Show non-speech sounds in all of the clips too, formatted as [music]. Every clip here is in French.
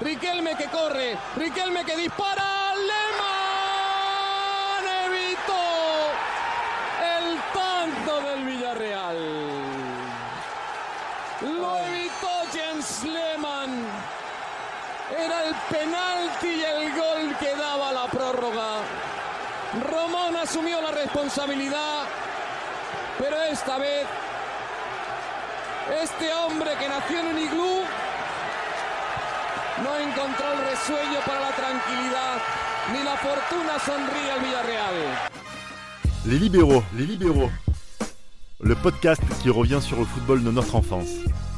Riquelme que corre, Riquelme que dispara, Lehmann evitó el tanto del Villarreal. Lo evitó Jens Lehmann. Era el penalti y el gol que daba la prórroga. Román asumió la responsabilidad, pero esta vez este hombre que nació en un iglú no encontró el resuello para la tranquilidad, ni la fortuna sonríe al Villarreal. Les libéraux, les libéraux. Le podcast qui revient sur le football de notre enfance.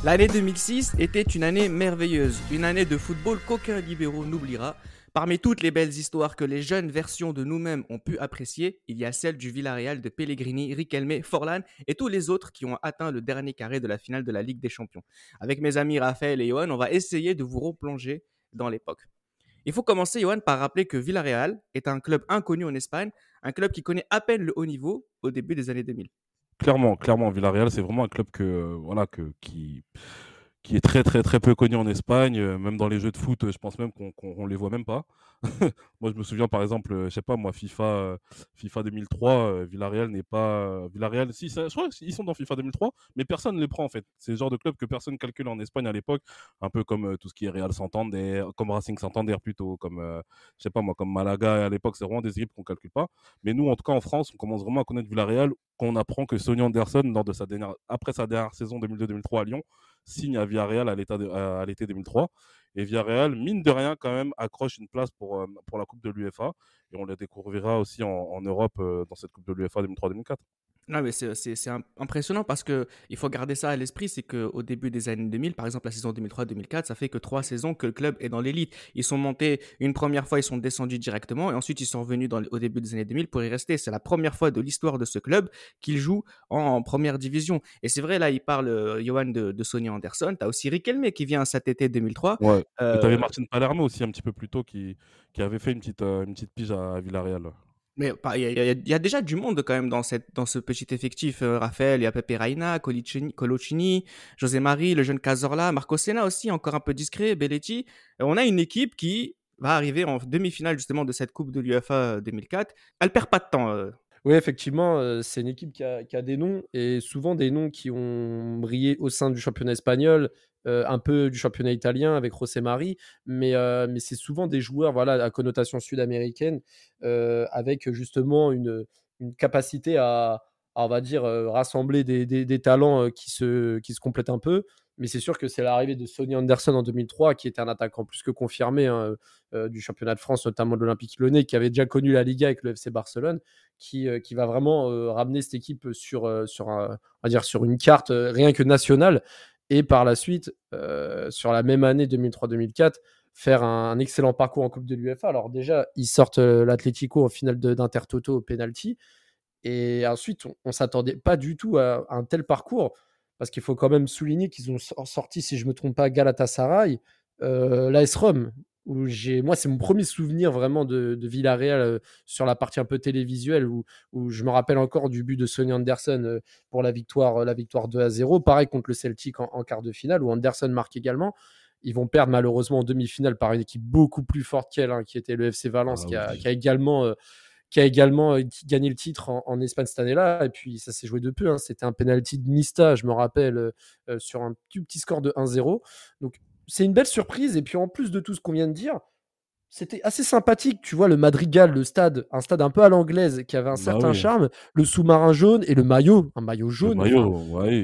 L'année 2006 était une année merveilleuse, une année de football qu'aucun libéraux n'oubliera. Parmi toutes les belles histoires que les jeunes versions de nous-mêmes ont pu apprécier, il y a celle du Villarreal de Pellegrini, Riquelme, Forlan et tous les autres qui ont atteint le dernier carré de la finale de la Ligue des Champions. Avec mes amis Raphaël et Johan, on va essayer de vous replonger dans l'époque. Il faut commencer, Johan, par rappeler que Villarreal est un club inconnu en Espagne, un club qui connaît à peine le haut niveau au début des années 2000. Clairement, clairement, Villarreal, c'est vraiment un club que, euh, voilà, que, qui, qui est très très très peu connu en Espagne, euh, même dans les jeux de foot, euh, je pense même qu'on ne les voit même pas. [laughs] moi, je me souviens par exemple, euh, je sais pas moi, FIFA, FIFA 2003, Villarreal n'est pas Villarreal. Si, je crois qu'ils sont dans FIFA 2003, mais personne ne les prend en fait. C'est le genre de club que personne calcule en Espagne à l'époque, un peu comme tout ce qui est Real Santander, comme Racing Santander plutôt, comme je sais pas moi, comme Malaga à l'époque, c'est vraiment des équipes qu'on calcule pas. Mais nous, en tout cas en France, on commence vraiment à connaître Villarreal quand on apprend que Sonny Anderson, lors de sa dernière, après sa dernière saison 2002-2003 à Lyon, signe à Villarreal à l'été 2003. Et Villarreal, mine de rien, quand même, accroche une place pour, euh, pour la Coupe de l'UFA. Et on la découvrira aussi en, en Europe euh, dans cette Coupe de l'UFA 2003-2004. Non, mais c'est impressionnant parce que il faut garder ça à l'esprit, c'est qu'au début des années 2000, par exemple la saison 2003-2004, ça fait que trois saisons que le club est dans l'élite. Ils sont montés une première fois, ils sont descendus directement et ensuite ils sont revenus dans, au début des années 2000 pour y rester. C'est la première fois de l'histoire de ce club qu'ils jouent en, première division. Et c'est vrai, là, il parle, euh, Johan, de, de Sonny Anderson. Tu as aussi Riquelme qui vient cet été 2003. Ouais. Euh... Tu avais Martin Palermo aussi un petit peu plus tôt qui, qui avait fait une petite, euh, une petite pige à Villarreal. Mais il y, a déjà du monde quand même dans, cette, dans ce petit effectif. Euh, Raphaël, il y a Pepe Reina, Colocini, José Marie, le jeune Cazorla, Marco Senna aussi, encore un peu discret, Belletti. on a une équipe qui va arriver en demi-finale justement de cette Coupe de l'UFA 2004. Elle perd pas de temps. Euh. Oui, effectivement, euh, c'est une équipe qui a, des noms et souvent des noms qui ont brillé au sein du championnat espagnol euh, un peu du championnat italien avec José Mari, mais, euh, mais c'est souvent des joueurs voilà, à connotation sud-américaine euh, avec justement une, capacité à, on va dire, rassembler des, talents qui se, qui se complètent un peu. Mais c'est sûr que c'est l'arrivée de Sonny Anderson en 2003, qui était un attaquant plus que confirmé hein, du championnat de France, notamment de l'Olympique Lyonnais, qui avait déjà connu la Liga avec le FC Barcelone, qui, qui va vraiment ramener cette équipe sur, sur, dire, sur une carte rien que nationale. Et par la suite, euh, sur la même année 2003-2004, faire un, excellent parcours en Coupe de l'UEFA. Alors déjà, ils sortent euh, l'Atlético en finale d'Intertoto au penalty. Et ensuite, on, ne s'attendait pas du tout à, un tel parcours, parce qu'il faut quand même souligner qu'ils ont sorti, si je me trompe pas, Galatasaray, euh, l'AS Rome, j'ai, moi, c'est mon premier souvenir vraiment de, de Villarreal euh, sur la partie un peu télévisuelle où, où, je me rappelle encore du but de Sonny Anderson euh, pour la victoire, euh, la victoire 2 à 0. Pareil contre le Celtic en, quart de finale où Anderson marque également. Ils vont perdre malheureusement en demi-finale par une équipe beaucoup plus forte qu'elle, hein, qui était le FC Valence, ah qui, a, qui, a, également. qui a également gagné le titre en, Espagne cette année-là. Et puis, ça s'est joué de peu. Hein. C'était un penalty de Nista, je me rappelle, sur un petit, petit score de 1-0. Donc, c'est une belle surprise. Et puis en plus de tout ce qu'on vient de dire, c'était assez sympathique. Tu vois, le Madrigal, le stade, un stade un peu à l'anglaise qui avait un bah certain charme, le sous-marin jaune et le maillot, un maillot jaune.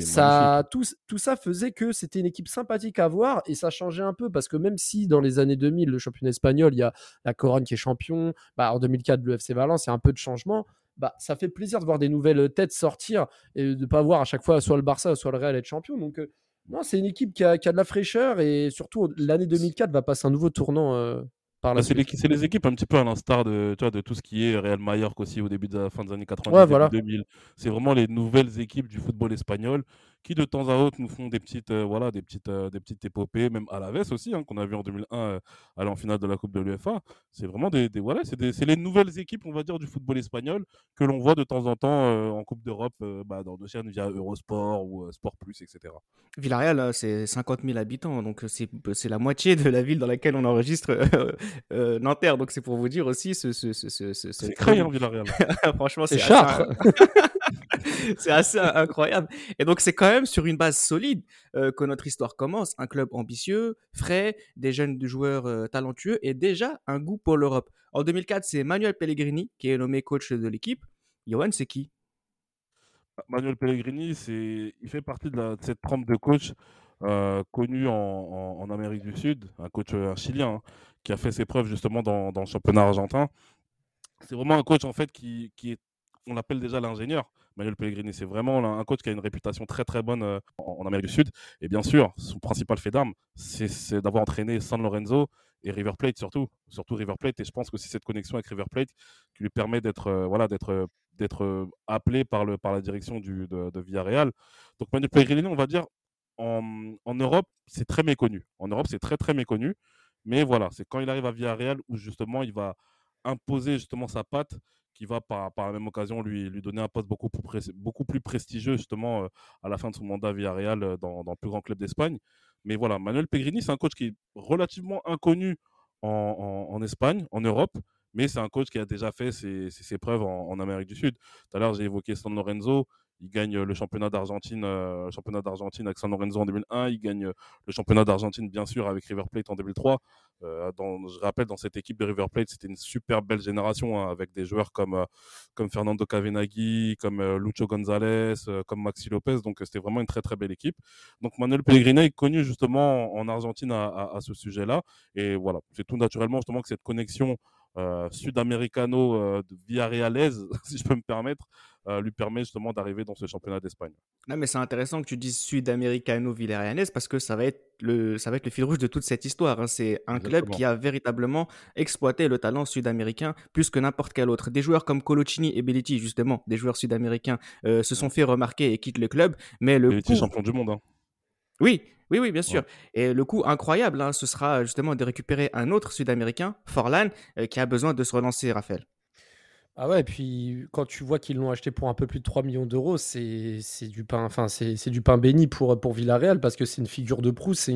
ça, tout, tout, ça faisait que c'était une équipe sympathique à voir et ça changeait un peu parce que même si dans les années 2000, le championnat espagnol, il y a la Corogne qui est champion, bah, en 2004, le FC Valence, il y a un peu de changement. Bah, ça fait plaisir de voir des nouvelles têtes sortir et de ne pas voir à chaque fois soit le Barça, soit le Real être champion. Donc, euh, non, c'est une équipe qui a, de la fraîcheur et surtout l'année 2004 va passer un nouveau tournant euh, par la bah, C'est les, équipes un petit peu à l'instar de, de tout ce qui est Real Mallorca aussi au début de la fin des années 90 2000. C'est vraiment les nouvelles équipes du football espagnol qui de temps à autre nous font des petites, euh, voilà, des petites, euh, des petites épopées, même à la veste aussi, hein, qu'on a vu en 2001 euh, aller en finale de la Coupe de l'UEFA. C'est vraiment des, des voilà, c'est, des- c'est les nouvelles équipes, on va dire, du football espagnol que l'on voit de temps en temps euh, en Coupe d'Europe, euh, bah, dans nos chaînes via Eurosport ou euh, Sport Plus, etc. Villarreal, c'est 50 000 habitants, donc c'est c'est la moitié de la ville dans laquelle on enregistre euh, euh, Nanterre. Donc c'est pour vous dire aussi ce. ce, ce, ce, ce- C'est ville. Villarreal. [laughs] Franchement, C'est c'est [laughs] [laughs] c'est assez incroyable. Et donc, c'est quand même sur une base solide euh, que notre histoire commence. Un club ambitieux, frais, des jeunes joueurs euh, talentueux et déjà un goût pour l'Europe. En 2004, c'est Manuel Pellegrini qui est nommé coach de l'équipe. Johan, c'est qui? Manuel Pellegrini, c'est, il fait partie de, cette trempe de coach euh, en, Amérique du Sud, un coach euh, chilien hein, qui a fait ses preuves justement dans, dans le championnat argentin. C'est vraiment un coach en fait qui, qui est, on l'appelle déjà l'ingénieur. Manuel Pellegrini, c'est vraiment un coach qui a une réputation très très bonne euh, en, Amérique du Sud. Et bien sûr, son principal fait d'armes, c'est d'avoir entraîné San Lorenzo et River Plate surtout, surtout River Plate. Et je pense que c'est cette connexion avec River Plate qui lui permet d'être euh, voilà euh, appelé par le par la direction du, de, de Villarreal. Donc Manuel Pellegrini, on va dire en, en Europe, c'est très méconnu. En Europe, c'est très très méconnu. Mais voilà, c'est quand il arrive à Villarreal où justement il va imposer justement sa patte qui va par, par la même occasion lui, lui donner un poste beaucoup plus, beaucoup plus prestigieux justement euh, à la fin de son mandat à Villarreal euh, dans, dans le plus grand club d'Espagne. Mais voilà, Manuel Pellegrini, c'est un coach qui est relativement inconnu en, en- Espagne, en Europe, mais c'est un coach qui a déjà fait ses, ses- ses preuves en, en Amérique du Sud. Tout à l'heure, j'ai évoqué San Lorenzo. Il gagne le championnat d'Argentine, euh, championnat d'Argentine avec San Lorenzo en 2001. Il gagne le championnat d'Argentine, bien sûr, avec River Plate en 2003. Euh, dans- je rappelle, dans cette équipe de River Plate, c'était une super belle génération hein, avec des joueurs comme, euh, comme Fernando Cavenaghi, comme euh, Lucho González, euh, comme Maxi Lopez. Donc, euh, c'était vraiment une très, très belle équipe. Donc, Manuel Pellegrini est connu justement en, en Argentine à, à- à ce sujet-là. Et voilà, c'est tout naturellement justement que cette connexion euh, sud-américano euh, de Villarrealaise, [laughs] si je peux me permettre, euh, lui permet justement d'arriver dans ce championnat d'Espagne. Non, mais c'est intéressant que tu dises sud-américano-villarrealais parce que ça va être le, ça va être le fil rouge de toute cette histoire. hein. C'est un club qui a véritablement exploité le talent sud-américain plus que n'importe quel autre. Des joueurs comme Coloccini et Belletti, justement, des joueurs sud-américains, euh, se sont fait remarquer et quittent le club. Mais le Il était coup, champion du monde. hein. oui, oui, oui, bien sûr. Et le coup incroyable, hein, ce sera justement de récupérer un autre Sud-Américain, Forlan, euh, qui a besoin de se relancer, Raphaël. Ah ouais, et puis quand tu vois qu'ils l'ont acheté pour un peu plus de 3 millions d'euros, c'est du pain, enfin c'est du pain béni pour, Villarreal parce que c'est une figure de proue. C'est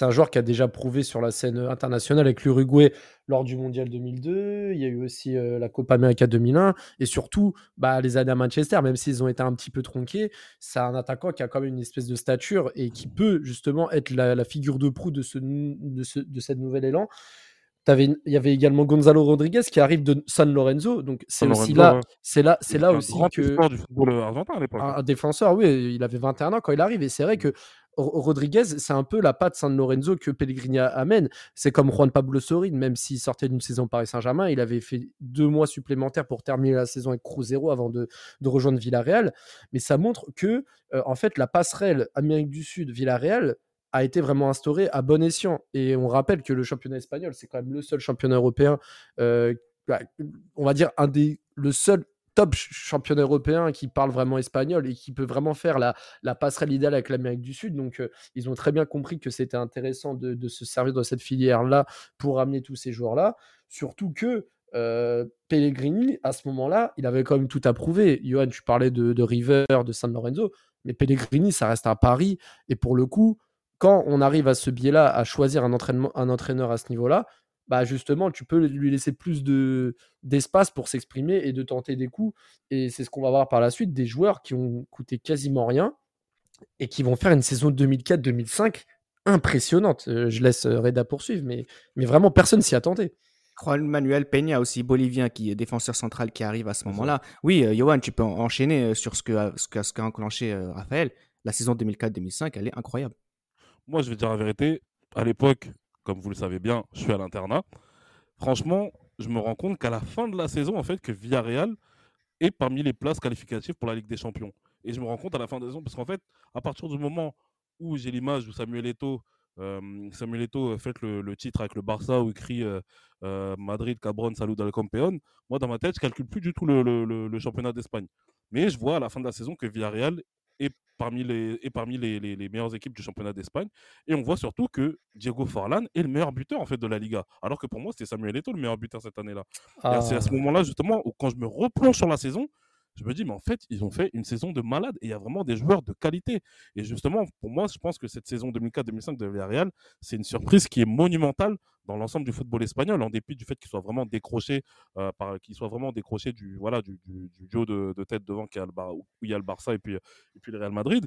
un joueur qui a déjà prouvé sur la scène internationale avec l'Uruguay lors du Mondial 2002. Il y a eu aussi euh, la Copa América 2001 et surtout bah, les années à Manchester, même s'ils ont été un petit peu tronqués, c'est un attaquant qui a quand même une espèce de stature et qui peut justement être la, figure de proue de, ce, de, élan. Il y avait également Gonzalo Rodriguez qui arrive de San Lorenzo, donc c'est aussi Lorenzo, là, ouais. c'est là, c'est là un aussi grand que du football euh, argentin à l'époque. un, défenseur, oui, il avait 21 ans quand il arrive, et c'est vrai que Ro- Rodriguez, c'est un peu la patte San Lorenzo que Pellegrini amène. C'est comme Juan Pablo Sorin, même s'il sortait d'une saison Paris Saint-Germain, il avait fait deux mois supplémentaires pour terminer la saison avec Cruzeiro avant de, de rejoindre Villarreal. Mais ça montre que, euh, en fait, la passerelle Amérique du Sud-Villarreal a été vraiment instaurée à bon escient. Et on rappelle que le championnat espagnol, c'est quand même le seul championnat européen, euh, bah, on va dire un des, le seul top ch- championnat européen qui parle vraiment espagnol et qui peut vraiment faire la, la passerelle idéale avec l'Amérique du Sud. Donc, euh, ils ont très bien compris que c'était intéressant de, de se servir de cette filière-là pour amener tous ces joueurs-là. Surtout que euh, Pellegrini, à ce moment-là, il avait quand même tout approuvé. Johan, tu parlais de, de River, de San Lorenzo, mais Pellegrini, ça reste un pari. Et pour le coup, quand on arrive à ce biais-là, à choisir un, entraînement, un entraîneur à ce niveau-là, bah justement, tu peux lui laisser plus de, d'espace pour s'exprimer et de tenter des coups. Et c'est ce qu'on va voir par la suite, des joueurs qui ont coûté quasiment rien et qui vont faire une saison 2004-2005 impressionnante. Euh, je laisse euh, Reda poursuivre, mais, mais vraiment, personne s'y attendait. Juan Manuel Peña, aussi bolivien, qui est défenseur central, qui arrive à ce moment-là. Oui, euh, Johan, tu peux en- enchaîner sur ce qu'a ce qu'a- ce qu'a enclenché euh, Raphaël. La saison 2004-2005, elle est incroyable. Moi, je vais dire la vérité. À l'époque, comme vous le savez bien, je suis à l'internat. Franchement, je me rends compte qu'à la fin de la saison, en fait, que Villarreal est parmi les places qualificatives pour la Ligue des Champions. Et je me rends compte à la fin de la saison, parce qu'en fait, à partir du moment où j'ai l'image où Samuel Eto'o, euh, Samuel Eto'o euh, fait le, titre avec le Barça où il crie euh, euh, Madrid, Cabron, Salud al Campeón, moi dans ma tête, je calcule plus du tout le- le championnat d'Espagne. Mais je vois à la fin de la saison que Villarreal est parmi les, et parmi les, les, les meilleures équipes du championnat d'Espagne. Et on voit surtout que Diego Forlan est le meilleur buteur en fait de la Liga. Alors que pour moi, c'était Samuel Eto'o le meilleur buteur cette année-là. Et C'est à ce Ah. moment-là justement où quand je me replonge sur la saison, je me dis mais en fait ils ont fait une saison de malade et il y a vraiment des joueurs de qualité. Et justement pour moi, je pense que cette saison 2004-2005 de Villarreal, c'est une surprise qui est monumentale dans l'ensemble du football espagnol, en dépit du fait qu'il soit vraiment décroché, euh, par, qu'il soit vraiment décroché du voilà du, du, du duo de, tête devant qui a le où il y a le Barça et puis et puis le Real Madrid.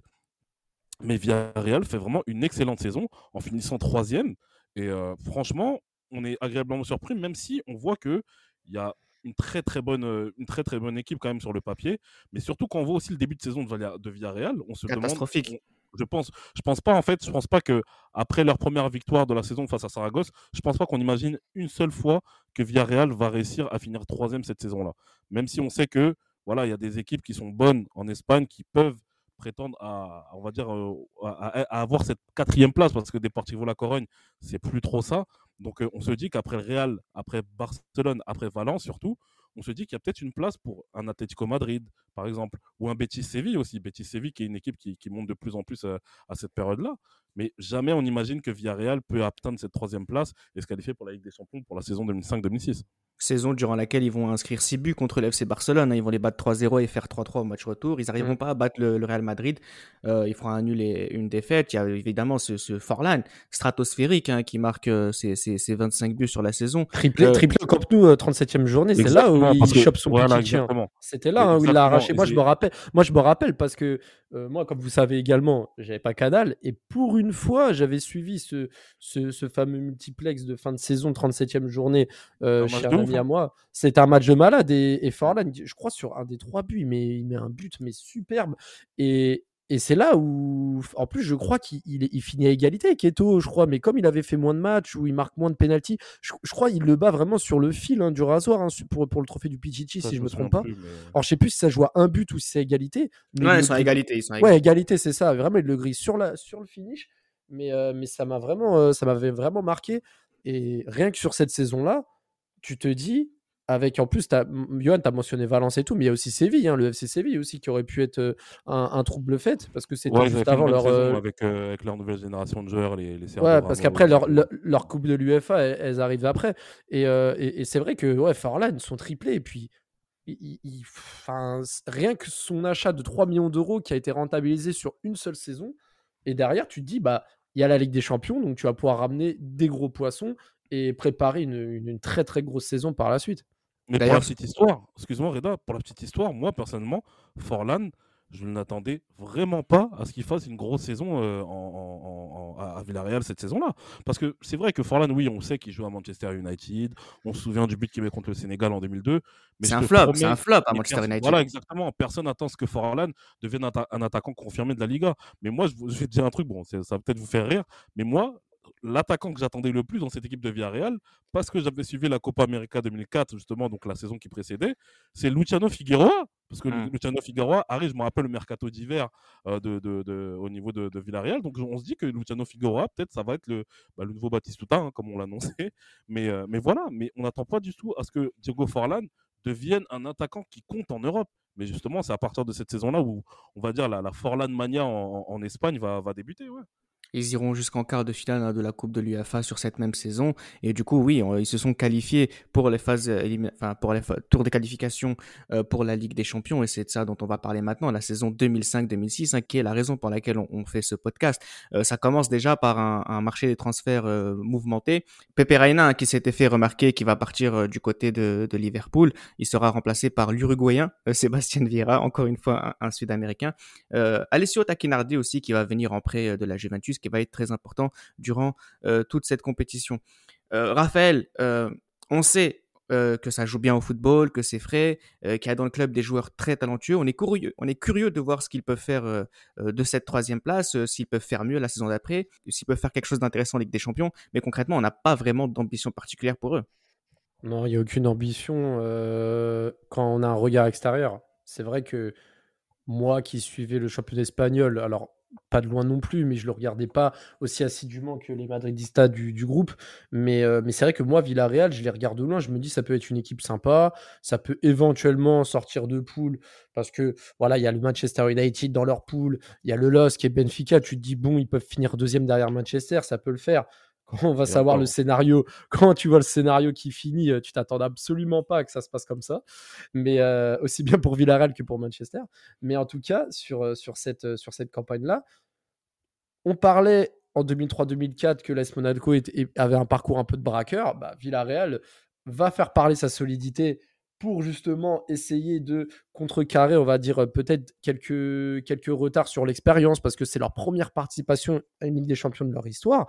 Mais Villarreal fait vraiment une excellente saison en finissant troisième. Et euh, franchement, on est agréablement surpris, même si on voit que il y a une très très bonne euh, une très très bonne équipe quand même sur le papier. Mais surtout quand on voit aussi le début de saison de, Villarreal, on se demande. Catastrophique. je pense, je pense pas en fait, je pense pas que après leur première victoire de la saison face à Saragosse, je pense pas qu'on imagine une seule fois que Villarreal va réussir à finir troisième cette saison-là. Même si on sait que voilà, il y a des équipes qui sont bonnes en Espagne qui peuvent prétendre à, on va dire, euh, à, à- à avoir cette quatrième place parce que Deportivo La Corogne, c'est plus trop ça. Donc on se dit qu'après le Real, après Barcelone, après Valence surtout, on se dit qu'il y a peut-être une place pour un Atlético Madrid, par exemple, ou un Betis Séville aussi. Betis Séville qui est une équipe qui, monte de plus en plus à cette période-là. Mais jamais on imagine que Villarreal peut atteindre cette troisième place et se qualifier pour la Ligue des Champions pour la saison 2005-2006. Saison durant laquelle ils vont inscrire 6 buts contre le FC Barcelone. hein. Ils vont les battre 3-0 et faire 3-3 au match retour. Ils n'arriveront Mm. pas à battre le, le Real Madrid. Euh, ils feront un nul et une défaite. Il y a évidemment ce, ce Forlan stratosphérique hein, qui marque euh, ses, ses- ses 25 buts sur la saison. Triplé, Euh, triplé au Camp Nou, euh, 37e journée. C'est là où il chope son voilà. C'était là hein, où il l'a arraché. Moi je, me rappelle, moi, je me rappelle parce que euh, moi, comme vous savez également, j'avais pas Canal. Et pour une fois, j'avais suivi ce, ce, ce fameux multiplex de fin de saison, 37e journée, euh, chez ami à moi. C'était un match de malade. Et, et Forlan, je crois, sur un des trois buts, il met, il met un but, mais superbe. Et, et c'est là où, en plus, je crois qu'il il, il finit à égalité avec Eto'o, je crois. Mais comme il avait fait moins de matchs, ou il marque moins de pénalty, je, je crois qu'il le bat vraiment sur le fil hein, du rasoir hein, pour, pour le trophée du Pichichi, Ça, si je me souviens trompe pas. plus, mais- Alors, je sais plus si ça joue à un but ou si c'est égalité. Mais Ouais, il ils sont égalité. Ils sont à Ouais, égalité. égalité, c'est ça. Vraiment, il le grille sur, la, sur le finish. Mais, euh, mais ça m'a vraiment, euh, ça m'avait vraiment marqué. Et rien que sur cette saison-là, tu te dis, avec en plus, M- Johan, tu as mentionné Valence et tout, mais il y a aussi Séville, hein, le FC Séville aussi, qui aurait pu être un, un trouble fait parce que c'était Ouais, juste avant leur. euh, avec, euh, avec leur nouvelle génération de joueurs, les, les Ouais, parce Ramos, qu'après, leur, leur, leur coupe de l'UFA, elles, elles arrivent après. Et, euh, et, et c'est vrai que ouais, Farlan, sont triplés. Et puis, il- il- il- enfin, c- rien que son achat de 3 millions d'euros qui a été rentabilisé sur une seule saison. Et derrière, tu te dis, bah, il y a la Ligue des Champions, donc tu vas pouvoir ramener des gros poissons et préparer une, une- une très très grosse saison par la suite. Mais pour la petite histoire, excuse-moi Reda, pour la petite histoire, moi personnellement, Forlan, je ne l'attendais vraiment pas à ce qu'il fasse une grosse saison euh, en, en- en- à Villarreal cette saison-là. Parce que c'est vrai que Forlan, oui, on sait qu'il joue à Manchester United, on se souvient du but qu'il met contre le Sénégal en 2002. mais C'est un flop. C'est un flop à Manchester United. Voilà, exactement. Personne n'attend ce que Forlan devienne un, atta- un attaquant confirmé de la Liga. Mais moi, je, vous- je vais te dire un truc, bon, ça va peut-être vous faire rire, mais moi, l'attaquant que j'attendais le plus dans cette équipe de Villarreal, parce que j'avais suivi la Copa América 2004, justement, donc la saison qui précédait, c'est Luciano Figueroa. Parce que Lu- Mm. Luciano Figueroa arrive, je me rappelle le mercato d'hiver euh, de, de- de- au niveau de, de Villarreal. Donc on se dit que Luciano Figueroa, peut-être, ça va être le, bah, le nouveau Batistuta, hein, comme on l'annonçait. [laughs] Mais, euh, mais voilà, mais on n'attend pas du tout à ce que Diego Forlan devienne un attaquant qui compte en Europe. Mais justement, c'est à partir de cette saison-là où, on va dire, la, la Forlan mania en, en Espagne va, va débuter. Ouais. Ils iront jusqu'en quart de finale hein, de la Coupe de l'UEFA sur cette même saison. Et du coup, oui, on- ils se sont qualifiés pour les phases, euh, enfin, pour les tours de qualification euh, pour la Ligue des Champions. Et c'est de ça dont on va parler maintenant, la saison 2005-2006, hein, qui est la raison pour laquelle on, fait ce podcast. Euh, ça commence déjà par un, marché des transferts euh, mouvementé. Pepe Reina, hein, qui s'était fait remarquer, qui va partir euh, du côté de, Liverpool. Il sera remplacé par l'Uruguayen euh, [laughs] Sébastien Vieira, encore une fois un, Sud-Américain. Euh, Alessio Tacchinardi aussi, qui va venir en prêt euh, de la Juventus, qui va être très important durant euh, toute cette compétition. Euh, Raphaël, euh, on sait que ça joue bien au football, que c'est frais, qu'il y a dans le club des joueurs très talentueux. On est curieux, on est curieux de voir ce qu'ils peuvent faire de cette troisième place, s'ils peuvent faire mieux la saison d'après, s'ils peuvent faire quelque chose d'intéressant en Ligue des Champions. Mais concrètement, on n'a pas vraiment d'ambition particulière pour eux. Non, il n'y a aucune ambition quand on a un regard extérieur. C'est vrai que moi qui suivais le championnat espagnol, alors pas de loin non plus, mais je le regardais pas aussi assidûment que les Madridistas du, du groupe. Mais, euh, mais c'est vrai que moi, Villarreal, je les regarde de loin. Je me dis, ça peut être une équipe sympa. Ça peut éventuellement sortir de poule parce que voilà, il y a le Manchester United dans leur poule. Il y a le LOSC et Benfica. Tu te dis, bon, ils peuvent finir deuxième derrière Manchester. Ça peut le faire. Quand on va savoir le scénario, [laughs] quand tu vois le scénario qui finit, euh, tu t'attends absolument pas à que ça se passe comme ça. Mais euh, aussi bien pour Villarreal que pour Manchester. Mais en tout cas, sur, euh, sur cette, sur cette campagne-là, on parlait en 2003-2004 que l'AS Monaco avait un parcours un peu de braqueur. Bah, Villarreal va faire parler sa solidité pour justement essayer de contrecarrer, on va dire, peut-être quelques, quelques retards sur l'expérience, parce que c'est leur première participation à une Ligue des Champions de leur histoire.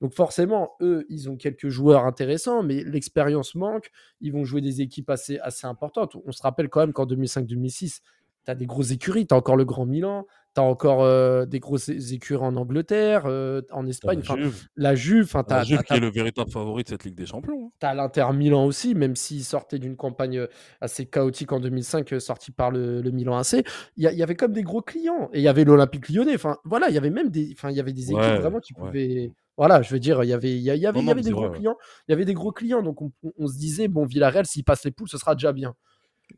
Donc forcément, eux, ils ont quelques joueurs intéressants, mais l'expérience manque. Ils vont jouer des équipes assez, assez importantes. On se rappelle quand même qu'en 2005-2006, tu as des grosses écuries. Tu as encore le Grand Milan, tu as encore euh, des grosses écuries en Angleterre, euh, en Espagne. La Juve. La Juve, la Juve qui est le véritable favori de cette Ligue des Champions. Tu as l'Inter Milan aussi, même s'il sortait d'une campagne euh, assez chaotique en 2005, sorti par le, Milan AC. Il y, avait comme des gros clients. Et il y avait l'Olympique lyonnais. Enfin, voilà, il y avait même des, enfin, il y avait des équipes vraiment qui pouvaient voilà, je veux dire, il y avait, il y, avait, il y avait des gros clients. Il y avait des gros clients, donc on, se disait bon, Villarreal, s'il passe les poules, ce sera déjà bien.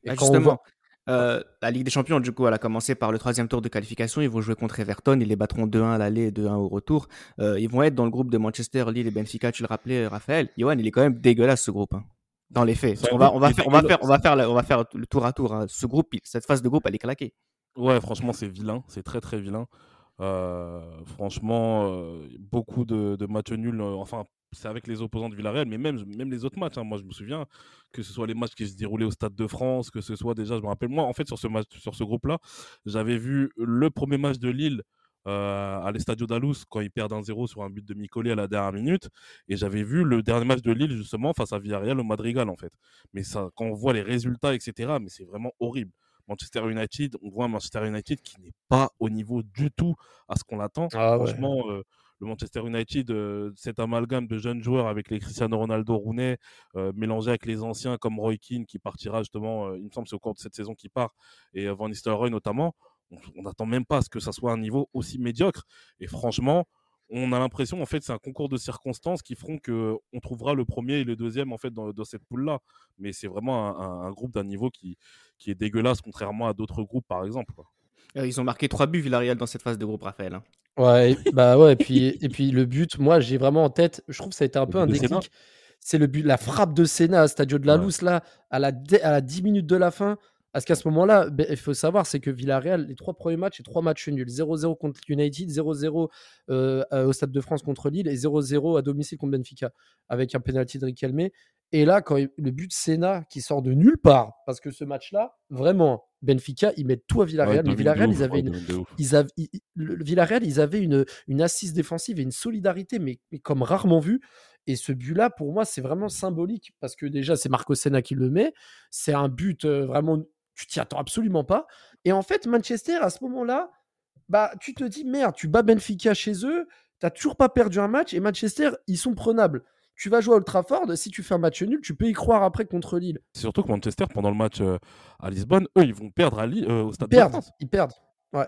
Et bah, justement, euh, la Ligue des Champions, du coup, elle a commencé par le troisième tour de qualification. Ils vont jouer contre Everton. Ils les battront 2-1 à l'aller et 2-1 au retour. Euh, ils vont être dans le groupe de Manchester, Lille et Benfica. Tu le rappelais, Raphaël. Johan, il est quand même dégueulasse ce groupe. Hein, dans les faits. On va, on va faire, on va faire, on va faire, on va faire le tour à tour. Hein. Ce groupe, cette phase de groupe, elle est claquée. Ouais, franchement, c'est vilain. C'est très très vilain. Euh, franchement, euh, beaucoup de, matchs nuls. Euh, enfin, c'est avec les opposants de Villarreal, mais même, même les autres matchs. Hein. moi, je me souviens que ce soit les matchs qui se déroulaient au Stade de France, que ce soit déjà, je me rappelle, moi, en fait, sur ce, match, sur ce groupe-là, j'avais vu le premier match de Lille à l'Estadio d'Alous quand ils perdent 1-0 sur un but de Micolé à la dernière minute. Et j'avais vu le dernier match de Lille, justement, face à Villarreal au Madrigal, en fait. Mais ça, quand on voit les résultats, etc., mais c'est vraiment horrible. Manchester United, on voit un Manchester United qui n'est pas au niveau du tout à ce qu'on attend. Ah Franchement, euh, le Manchester United, euh, cet amalgame de jeunes joueurs avec les Cristiano Ronaldo, Rooney, euh, mélangé avec les anciens comme Roy Keane qui partira justement, il me semble c'est au cours de cette saison qui part, et Van Nistelrooy notamment, on n'attend même pas à ce que ça soit un niveau aussi médiocre. Et franchement, on a l'impression en fait c'est un concours de circonstances qui feront que on trouvera le premier et le deuxième en fait dans, cette poule là mais c'est vraiment un, groupe d'un niveau qui, qui est dégueulasse contrairement à d'autres groupes par exemple euh, ils ont marqué trois buts Villarreal dans cette phase de groupe Raphaël hein. ouais [laughs] bah ouais et puis et puis le but moi j'ai vraiment en tête je trouve que ça a été un peu un déclic c'est le but la frappe de Senna à Stadio de la Luz là à la à la 10 minutes de la fin parce qu'à ce moment-là, ben, il faut savoir, c'est que Villarreal, les trois premiers matchs, c'est trois matchs nuls. 0-0 contre United, 0-0 euh, au Stade de France contre Lille et 0-0 à domicile contre Benfica, avec un penalty de Riquelme. Et là, quand le but de Senna qui sort de nulle part, parce que ce match-là, vraiment, Benfica, ils mettent tout à Villarreal. mais Villarreal, ils avaient, une, ils avaient, le Villarreal, ils avaient une, une assise défensive et une solidarité, mais, mais comme rarement vu. Et ce but-là, pour moi, c'est vraiment symbolique parce que déjà, c'est Marco Senna qui le met. C'est un but euh, vraiment tu t'y attends absolument pas. Et en fait, Manchester, à ce moment-là, bah, tu te dis, merde, tu bats Benfica chez eux, tu n'as toujours pas perdu un match, et Manchester, ils sont prenables. Tu vas jouer à Old Trafford, si tu fais un match nul, tu peux y croire après contre Lille. Surtout que Manchester, pendant le match euh, à Lisbonne, eux, ils vont perdre à euh, au Stade de France. Ils perdent.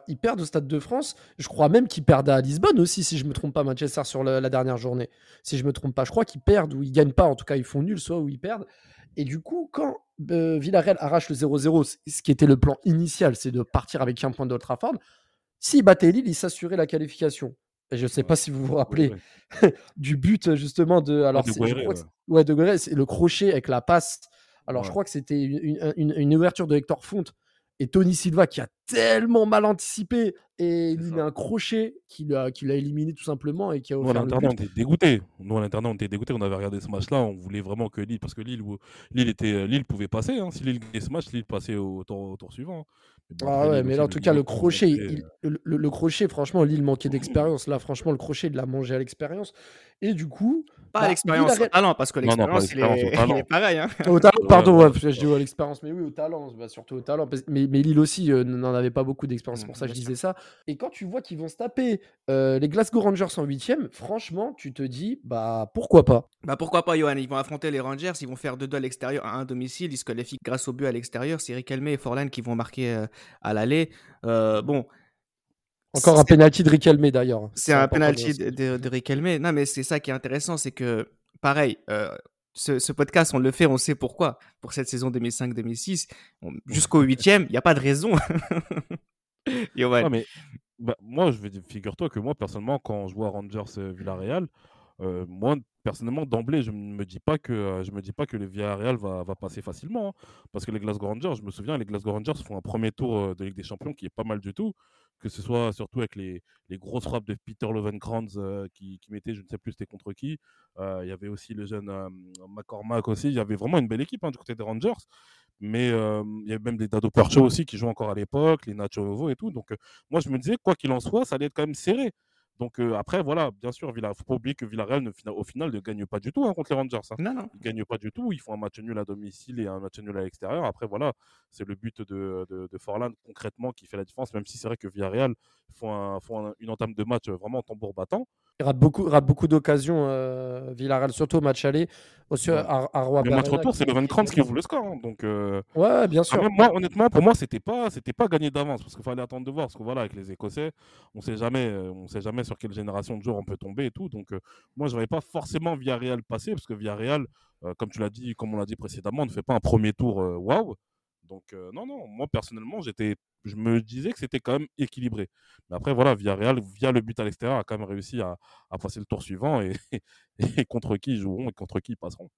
Ils perdent au Stade de France. Je crois même qu'ils perdent à Lisbonne aussi, si je me trompe pas, Manchester, sur la, la dernière journée. Si je me trompe pas, je crois qu'ils perdent ou ils gagnent pas. En tout cas, ils font nul, soit ou ils perdent. Et du coup, quand euh, Villarreal arrache le 0-0, ce qui était le plan initial, c'est de partir avec un point de Trafford, s'il battait Lille, il s'assurait la qualification. Et je ne sais pas si vous vous rappelez [laughs] du but justement de. Alors, de ouais. de c'est le crochet avec la passe. Alors, je crois que c'était une, ouverture de Hector Font et Tony Silva qui a tellement mal anticipé et il a un crochet qui l'a, éliminé tout simplement et qui a offert Nous, à l'internat, on était dégoûtés. Nous, à l'internat, on était dégoûtés. On avait regardé ce match-là. On voulait vraiment que Lille, parce que Lille, Lille, était, Lille pouvait passer. Hein. Si Lille gagnait ce match, Lille passait au tour, suivant. Ah ouais, mais là, en tout cas, le crochet, le, crochet, franchement, Lille manquait d'expérience. Là, franchement, le crochet, il l'a mangé à l'expérience. Et du coup. Pas à bah, l'expérience, au talent, parce que l'expérience, il, est... [laughs] pareil. Hein. Au talent, pardon, ouais, je dis à l'expérience, mais oui, au talent, bah, surtout au talent. Mais, mais Lille aussi euh, n'en avait pas beaucoup d'expérience, mmh, pour ça je disais ça. Et quand tu vois qu'ils vont se taper euh, les Glasgow Rangers en huitième, franchement, tu te dis, bah pourquoi pas? Bah pourquoi pas, Johan? Ils vont affronter les Rangers, ils vont faire deux 2 à l'extérieur, à un domicile, ils se qualifient grâce au but à l'extérieur. C'est Rick et Forlan qui vont marquer euh, à l'aller. bon, Encore un penalty de Riquelme d'ailleurs. C'est un penalty de, de, de Riquelme. Non, mais c'est ça qui est intéressant, c'est que, pareil, euh, ce, ce, podcast, on le fait, on sait pourquoi. Pour cette saison 2005-2006, jusqu'au huitième, il n'y a pas de raison. [laughs] non, mais, bah, moi, je vais figure-toi que moi, personnellement, quand je vois Rangers Villarreal, euh, moi, personnellement, d'emblée, je ne me dis pas que euh, je me dis pas que le Villarreal va, va passer facilement, hein. parce que les Glasgow Rangers, je me souviens, les Glasgow Rangers font un premier tour euh, de Ligue des Champions qui est pas mal du tout, que ce soit surtout avec les, les grosses frappes de Peter Lovenkranz qui, qui mettait, je ne sais plus c'était contre qui. Il y avait aussi le jeune McCormack aussi. Il y avait vraiment une belle équipe hein, du côté des Rangers. Mais il y avait même des Dado Percho aussi qui jouent encore à l'époque, les Nacho Ovo et tout. Donc moi je me disais, quoi qu'il en soit, ça allait être quand même serré. Donc après, voilà, bien sûr, il ne faut pas oublier que Villarreal, au final, ne gagne pas du tout hein, contre les Rangers. Hein. Non, non. Ils ne gagnent pas du tout. Ils font un match nul à domicile et un match nul à l'extérieur. Après, voilà, c'est le but de, de, de, Forlan concrètement qui fait la différence, même si c'est vrai que Villarreal font, un, font une entame de match vraiment en tambour battant. Il rate beaucoup, rate beaucoup d'occasions, euh, Villarreal, surtout au match aller. Aussi, à, à Roi le match retour, c'est le 20 qui ouvre le score. Hein, donc, euh... Ouais, bien sûr. moi, honnêtement, pour moi, c'était pas, c'était pas gagné d'avance parce qu'il fallait attendre de voir. Parce que voilà, avec les Écossais, on sait jamais, euh, on sait jamais sur quelle génération de joueurs on peut tomber et tout. Donc, euh, moi, je ne voyais pas forcément Villarreal passer parce que Villarreal, comme tu l'as dit, comme on l'a dit précédemment, ne fait pas un premier tour waouh. Donc, non, non, moi, personnellement, j'étais je me disais que c'était quand même équilibré. Mais après, voilà, Villarreal, via le but à l'extérieur, a quand même réussi à, à passer le tour suivant et, [laughs] et, contre qui ils joueront et contre qui ils passeront.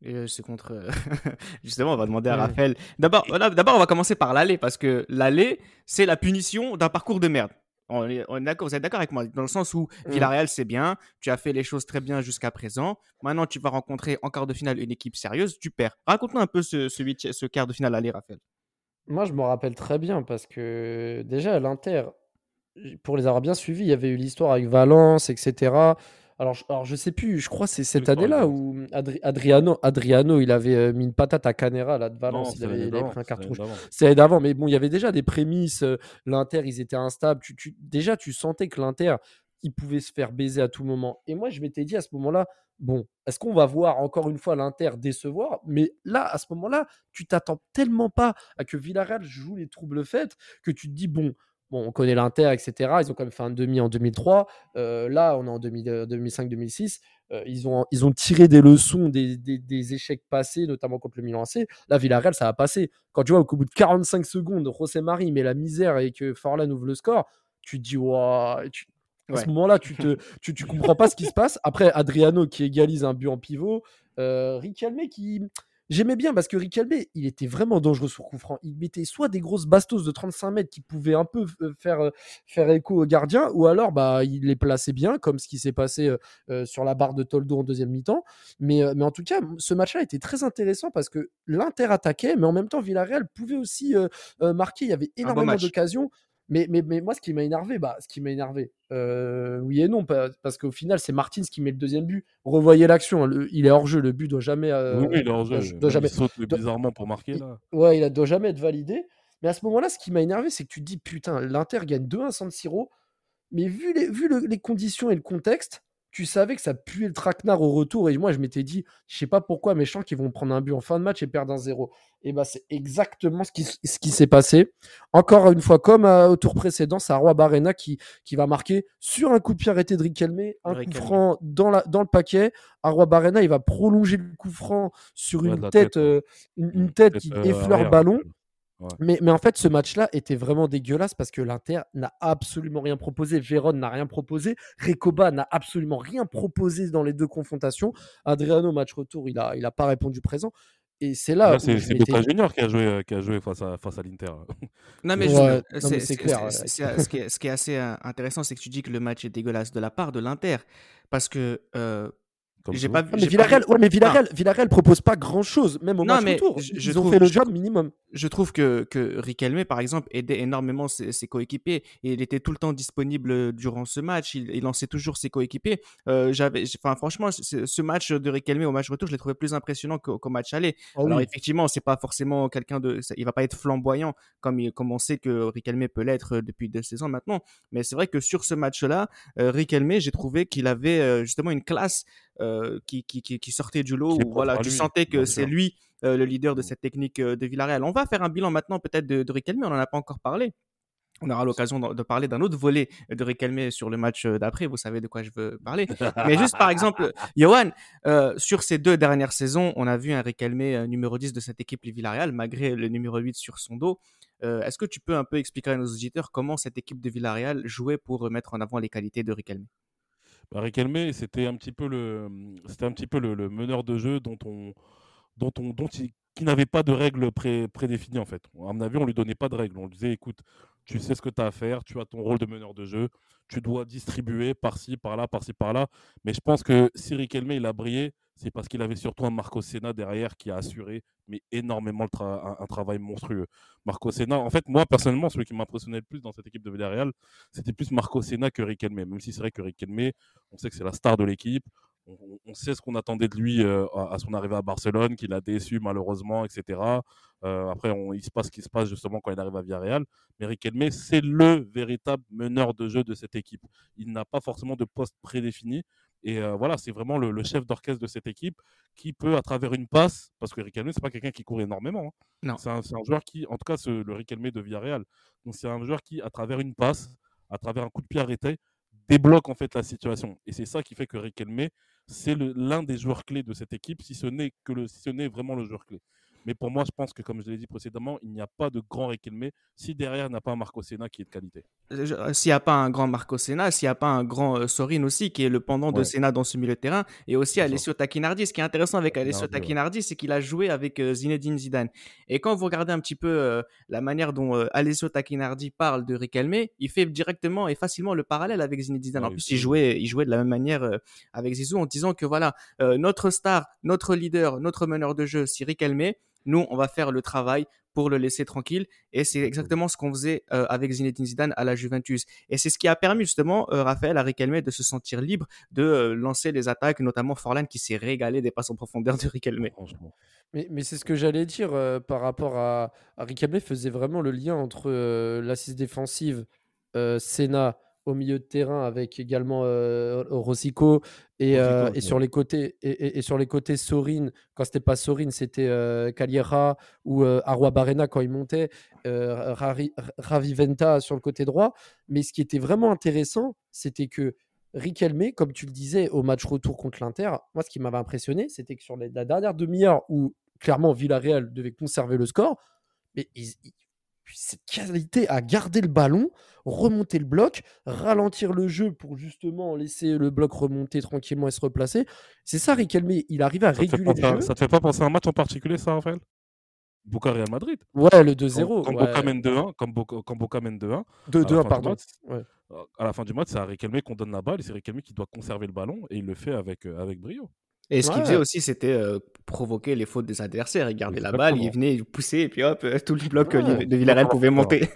Et c'est contre. [laughs] Justement, on va demander à Raphaël. D'abord, d'abord, on va commencer par l'aller parce que l'aller, c'est la punition d'un parcours de merde. On est, on est d'accord, vous êtes d'accord avec moi dans le sens où mmh. Villarreal c'est bien, tu as fait les choses très bien jusqu'à présent. Maintenant, tu vas rencontrer en quart de finale une équipe sérieuse, tu perds. Raconte-nous un peu ce, ce, ce quart de finale aller, Raphaël. Moi, je me rappelle très bien parce que déjà, l'Inter, pour les avoir bien suivis, il y avait eu l'histoire avec Valence, etc. Alors, je, alors, je sais plus, je crois que c'est cette année-là où Adriano, Adriano, il avait mis une patate à Canera, là, de Valence. il, avait, pris un carton rouge. C'était d'avant, mais bon, il y avait déjà des prémices. L'Inter, ils étaient instables. Tu, tu, déjà, tu sentais que l'Inter, il pouvait se faire baiser à tout moment. Et moi, je m'étais dit à ce moment-là, bon, est-ce qu'on va voir encore une fois l'Inter décevoir? Mais là, à ce moment-là, tu t'attends tellement pas à que Villarreal joue les troubles faits que tu te dis, bon, bon on connaît l'Inter, etc. Ils ont quand même fait un demi en 2003. Euh, là, on est en 2005-2006. Euh, ils, ont, ils ont tiré des leçons des, des, échecs passés, notamment contre le Milan AC. Là, Villarreal, ça a passé. Quand tu vois qu'au bout de 45 secondes, José Marie met la misère et que Forlan ouvre le score, tu te dis, waouh, à ce moment-là, tu [laughs] tu, tu, comprends pas ce qui se passe. Après, Adriano qui égalise un but en pivot. Euh, qui. J'aimais bien parce que Riquelme, il était vraiment dangereux sur coup franc. Il mettait soit des grosses bastos de 35 mètres qui pouvaient un peu euh, faire, euh, faire écho au gardien, ou alors bah, il les plaçait bien, comme ce qui s'est passé euh, sur la barre de Toldo en deuxième mi-temps. Mais, mais en tout cas, ce match-là était très intéressant parce que l'Inter attaquait, mais en même temps, Villarreal pouvait aussi marquer. Il y avait énormément d'occasions. Mais, mais, mais, moi, ce qui m'a énervé, bah, ce qui m'a énervé, euh, oui et non, parce qu'au final, c'est Martins qui met le deuxième but. Revoyez l'action, hein, il est hors jeu, le but doit jamais. Euh, oui, il est hors jeu. Doit, jamais, il saute bizarrement pour marquer là. ouais, il doit jamais être validé. Mais à ce moment-là, ce qui m'a énervé, c'est que tu te dis putain, l'Inter gagne 2-1 San Siro, mais vu les, vu les conditions et le contexte, tu savais que ça puait le traquenard au retour. Et moi, je m'étais dit, je sais pas pourquoi, mais je sens qu'ils vont prendre un but en fin de match et perdre un zéro. Et bah, c'est exactement ce qui, ce qui s'est passé. Encore une fois, comme au tour précédent, c'est Roi Barena qui, qui va marquer sur un coup de pied arrêté de Riquelme, un coup franc dans, la, dans le paquet. Roi Barena, il va prolonger le coup franc sur une, tête, euh, une, tête, qui euh, effleure le ballon. Mais, mais, en fait, ce match-là était vraiment dégueulasse parce que l'Inter n'a absolument rien proposé. Vérone n'a rien proposé. Recoba n'a absolument rien proposé dans les deux confrontations. Adriano, match retour, il n'a il a pas répondu présent. Et c'est là. c'est Boca Junior qui a joué, euh, qui a joué face, à, face à l'Inter. Non, mais c'est clair. Ce, qui [laughs] est, ce, qui est, assez euh, intéressant, c'est que tu dis que le match est dégueulasse de la part de l'Inter. Parce que euh, j'ai pas, mais Villarreal, ouais, mais Villarreal, Villarreal propose pas grand chose, même au non, match mais retour. Je, Ils ont fait le job minimum. Je trouve que, que Riquelme, par exemple, aidait énormément ses, ses, coéquipiers et il était tout le temps disponible durant ce match. Il, il lançait toujours ses coéquipiers. Euh, j'avais, enfin, franchement, ce match de Riquelme au match retour, je l'ai trouvé plus impressionnant qu'au, match aller. Oh Alors, effectivement, c'est pas forcément quelqu'un de, il va pas être flamboyant comme, comme on sait que Riquelme peut l'être depuis deux saisons maintenant. Mais c'est vrai que sur ce match-là, euh, Riquelme, j'ai trouvé qu'il avait euh, justement une classe euh, qui, qui, qui, sortait du lot. Où, voilà, tu sentais que c'est lui euh, le leader de cette technique euh, de Villarreal. On va faire un bilan maintenant peut-être de, de Riquelme, on n'en a pas encore parlé. On aura l'occasion de, parler d'un autre volet de Riquelme sur le match euh, d'après. Vous savez de quoi je veux parler. Mais juste par exemple, [laughs] Johan, euh, sur ces deux dernières saisons, on a vu un Riquelme euh, numéro 10 de cette équipe Villarreal, malgré le numéro 8 sur son dos. Est-ce que tu peux un peu expliquer à nos auditeurs comment cette équipe de Villarreal jouait pour mettre en avant les qualités de Riquelme? Riquelme, c'était un petit peu le, c'était un petit peu le, meneur de jeu dont on, dont on, dont qui n'avait pas de règles pré, prédéfinies en fait. À mon avis, on lui donnait pas de règles. On lui disait, écoute, tu sais ce que tu as à faire, tu as ton rôle de meneur de jeu, tu dois distribuer par-ci, par-là, par-ci, par-là. Mais je pense que si Riquelme, il a brillé, c'est parce qu'il avait surtout un Marco Senna derrière qui a assuré mais énormément un, travail monstrueux. Marco Senna, en fait, moi personnellement, celui qui m'impressionnait le plus dans cette équipe de Villarreal, c'était plus Marco Senna que Riquelme. Même si c'est vrai que Riquelme, on sait que c'est la star de l'équipe, on, sait ce qu'on attendait de lui euh, à, son arrivée à Barcelone, qu'il a déçu malheureusement, etc. Euh, après, il se passe ce qui se passe justement quand il arrive à Villarreal. Mais Riquelme, c'est le véritable meneur de jeu de cette équipe. Il n'a pas forcément de poste prédéfini. Et euh, voilà, c'est vraiment le, chef d'orchestre de cette équipe qui peut, à travers une passe, parce que Riquelme, c'est pas quelqu'un qui court énormément. Hein. C'est un, joueur qui, en tout cas, le Riquelme de Villarreal, donc c'est un joueur qui, à travers une passe, à travers un coup de pied arrêté, débloque en fait la situation. Et c'est ça qui fait que Riquelme, c'est l'un des joueurs clés de cette équipe, si ce n'est que le, si ce n'est vraiment le joueur clé. Mais pour moi, je pense que, comme je l'ai dit précédemment, il n'y a pas de grand Riquelme si derrière il n'y a pas un Marco Senna qui est de qualité. Euh, s'il n'y a pas un grand Marco Senna, s'il n'y a pas un grand euh, Sorin aussi, qui est le pendant de Senna dans ce milieu de terrain, et aussi Alessio Taquinardi. Ce qui est intéressant avec Alessio Taquinardi, c'est qu'il a joué avec euh, Zinedine Zidane. Et quand vous regardez un petit peu la manière dont Alessio Taquinardi parle de Riquelme, il fait directement et facilement le parallèle avec Zinedine Zidane. en plus, il jouait, il jouait de la même manière avec Zizou en disant que voilà, notre star, notre leader, notre meneur de jeu, c'est Riquelme. Nous, on va faire le travail pour le laisser tranquille. Et c'est exactement ce qu'on faisait euh, avec Zinedine Zidane à la Juventus. Et c'est ce qui a permis justement euh, Raphaël à Riquelme de se sentir libre de euh, lancer les attaques, notamment Forlan qui s'est régalé des passes en profondeur de Riquelme. Mais, mais c'est ce que j'allais dire par rapport à, à Riquelme faisait vraiment le lien entre l'assise défensive, Senna, au milieu de terrain avec également euh, Rosico et, euh, et sur les côtés et, et, sur les côtés Sorin quand c'était pas Sorin c'était euh, Caliera ou Arwa Barena quand il montait Raviventa sur le côté droit. Mais ce qui était vraiment intéressant c'était que Riquelme comme tu le disais au match retour contre l'Inter moi ce qui m'avait impressionné c'était que sur la dernière demi-heure où clairement Villarreal devait conserver le score mais ils, cette qualité à garder le ballon, remonter le bloc, ralentir le jeu pour justement laisser le bloc remonter tranquillement et se replacer. C'est ça, Riquelme. Il arrive à réguler le jeu. Ça te fait pas penser à un match en particulier, ça, Raphaël? Boca Real Madrid. Ouais, le 2-0. Quand, Boca mène 2-1, quand, Boca, mène 2-1. 2-1, pardon. À la fin du match, c'est à Riquelme qu'on donne la balle et c'est Riquelme qui doit conserver le ballon et il le fait avec, euh, avec brio. Et ce qu'il faisait aussi, c'était euh, provoquer les fautes des adversaires. Il gardait la balle, il venait pousser, et puis hop, euh, tout le bloc de Villarreal pouvait monter.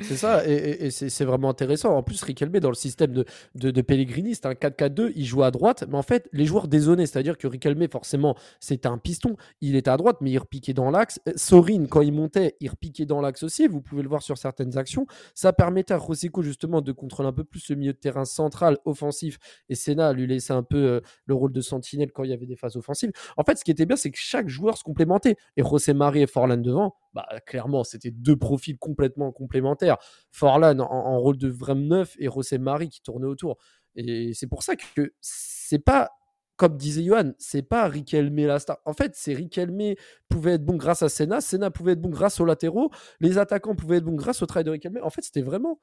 c'est ça, et, c'est vraiment intéressant. En plus, Riquelme, dans le système de, de, Pellegrini, c'était un 4-4-2, il jouait à droite, mais en fait, les joueurs dézonés, c'est-à-dire que Riquelme, forcément, c'était un piston, il était à droite, mais il repiquait dans l'axe. Euh, Sorin, quand il montait, il repiquait dans l'axe aussi, vous pouvez le voir sur certaines actions. Ça permettait à Rosico, justement, de contrôler un peu plus ce milieu de terrain central, offensif, et Senna lui laissait un peu le rôle de sentinelle quand il y avait des phases offensives. En fait, ce qui était bien, c'est que chaque joueur se complémentait. Et José Marie et Forlan devant, bah, clairement, c'était deux profils complètement complémentaires. Forlan en, rôle de vrai neuf et José Marie qui tournait autour. Et c'est pour ça que c'est pas comme disait Johan, c'est pas Riquelme la star. En fait, c'est Riquelme pouvait être bon grâce à Senna, Senna pouvait être bon grâce aux latéraux, les attaquants pouvaient être bons grâce au travail de Riquelme. En fait, c'était vraiment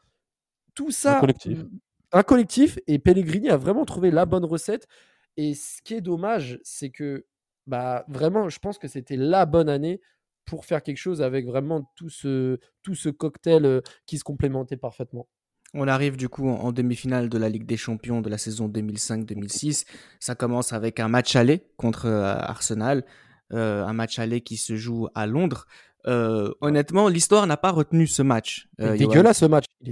tout ça. Un collectif. Un collectif. Et Pellegrini a vraiment trouvé la bonne recette. Et ce qui est dommage, c'est que bah, vraiment, je pense que c'était la bonne année pour faire quelque chose avec vraiment tout ce, tout ce cocktail qui se complémentait parfaitement. On arrive du coup en demi-finale de la Ligue des Champions de la saison 2005-2006. Ça commence avec un match aller contre Arsenal, un match aller qui se joue à Londres. Euh, honnêtement, l'histoire n'a pas retenu ce match. Euh, dégueulasse ce match. [laughs]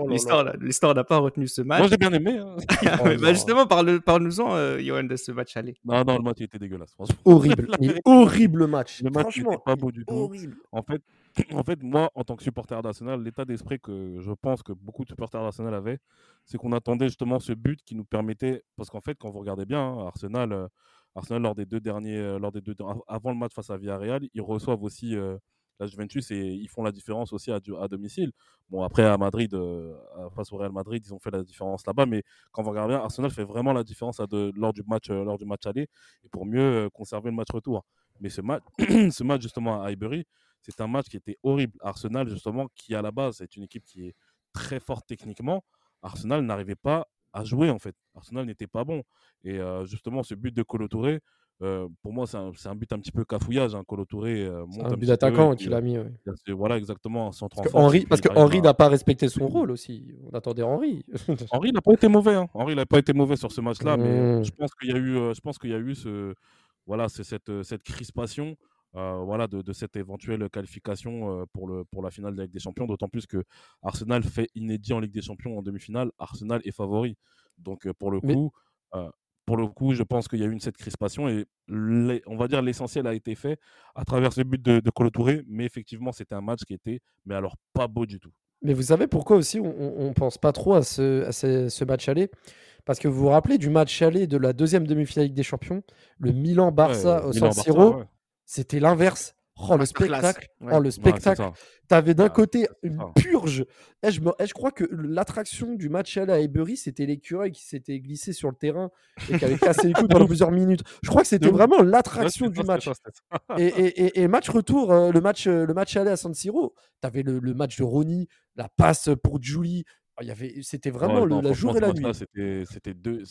Oh l'histoire n'a pas retenu ce match. Moi j'ai bien aimé. Hein. [laughs] Oh bah, justement, parle-nous-en, euh, Johan, de ce match aller. Non, non, le match était dégueulasse. Horrible. horrible match. Le match n'était pas beau du tout. Horrible. En fait, [clears throat] en fait, moi, en tant que supporter d'Arsenal, l'état d'esprit que je pense que beaucoup de supporters d'Arsenal avaient, c'est qu'on attendait justement ce but qui nous permettait. Parce qu'en fait, quand vous regardez bien, hein, Arsenal Arsenal, lors des deux derniers, euh, lors des deux, avant le match face à Villarreal, ils reçoivent aussi, euh, la Juventus et ils font la différence aussi à, domicile. Bon, après, à Madrid, face au Real Madrid, ils ont fait la différence là-bas. Mais quand on regarde bien, Arsenal fait vraiment la différence lors, du match, lors du match aller et pour mieux conserver le match retour. Mais ce match, [clears throat] ce match justement à Highbury, c'est un match qui était horrible. Arsenal, justement, qui à la base est une équipe qui est très forte techniquement, Arsenal n'arrivait pas à jouer en fait. Arsenal n'était pas bon. Et justement, ce but de Colo Touré, pour moi, c'est un, but un petit peu cafouillage. Hein. Colo Touré monte un, but d'attaquant qu'il a mis. Voilà, exactement. Sans parce que Henry, parce que Henry n'a pas respecté son rôle aussi. On attendait Henry. [laughs] Henry n'a pas été mauvais. Hein. Henry n'a pas été mauvais sur ce match-là, mais mmh. je pense qu'il y a eu, je pense qu'il y a eu ce, voilà, c'est cette, cette crispation. Voilà, de, cette éventuelle qualification pour, le, pour la finale de la Ligue des Champions, d'autant plus que Arsenal fait inédit en Ligue des Champions en demi-finale. Arsenal est favori. Donc pour le coup, pour le coup, je pense qu'il y a eu une cette crispation et on va dire l'essentiel a été fait à travers ce but de, de Colo Touré, mais effectivement c'était un match qui était, mais alors pas beau du tout. Mais vous savez pourquoi aussi on ne pense pas trop à ce, à ce, match aller? Parce que vous vous rappelez du match aller de la deuxième demi-finale Ligue des Champions, le Milan-Barça au San Siro, c'était l'inverse. Oh, le spectacle. Oh, le spectacle. tu avais d'un côté une purge. Et eh, je, eh, je, crois que l'attraction du match à la Highbury, c'était l'écureuil qui s'était glissé sur le terrain et qui avait cassé les couilles pendant [laughs] plusieurs minutes. Je crois que c'était vraiment l'attraction du match. et, et, et, match retour, euh, le match, euh, le match aller à San Siro, tu avais le, le, match de Ronnie, la passe pour Julie, il y avait, c'était vraiment le, la jour et la nuit. C'était, c'était deux,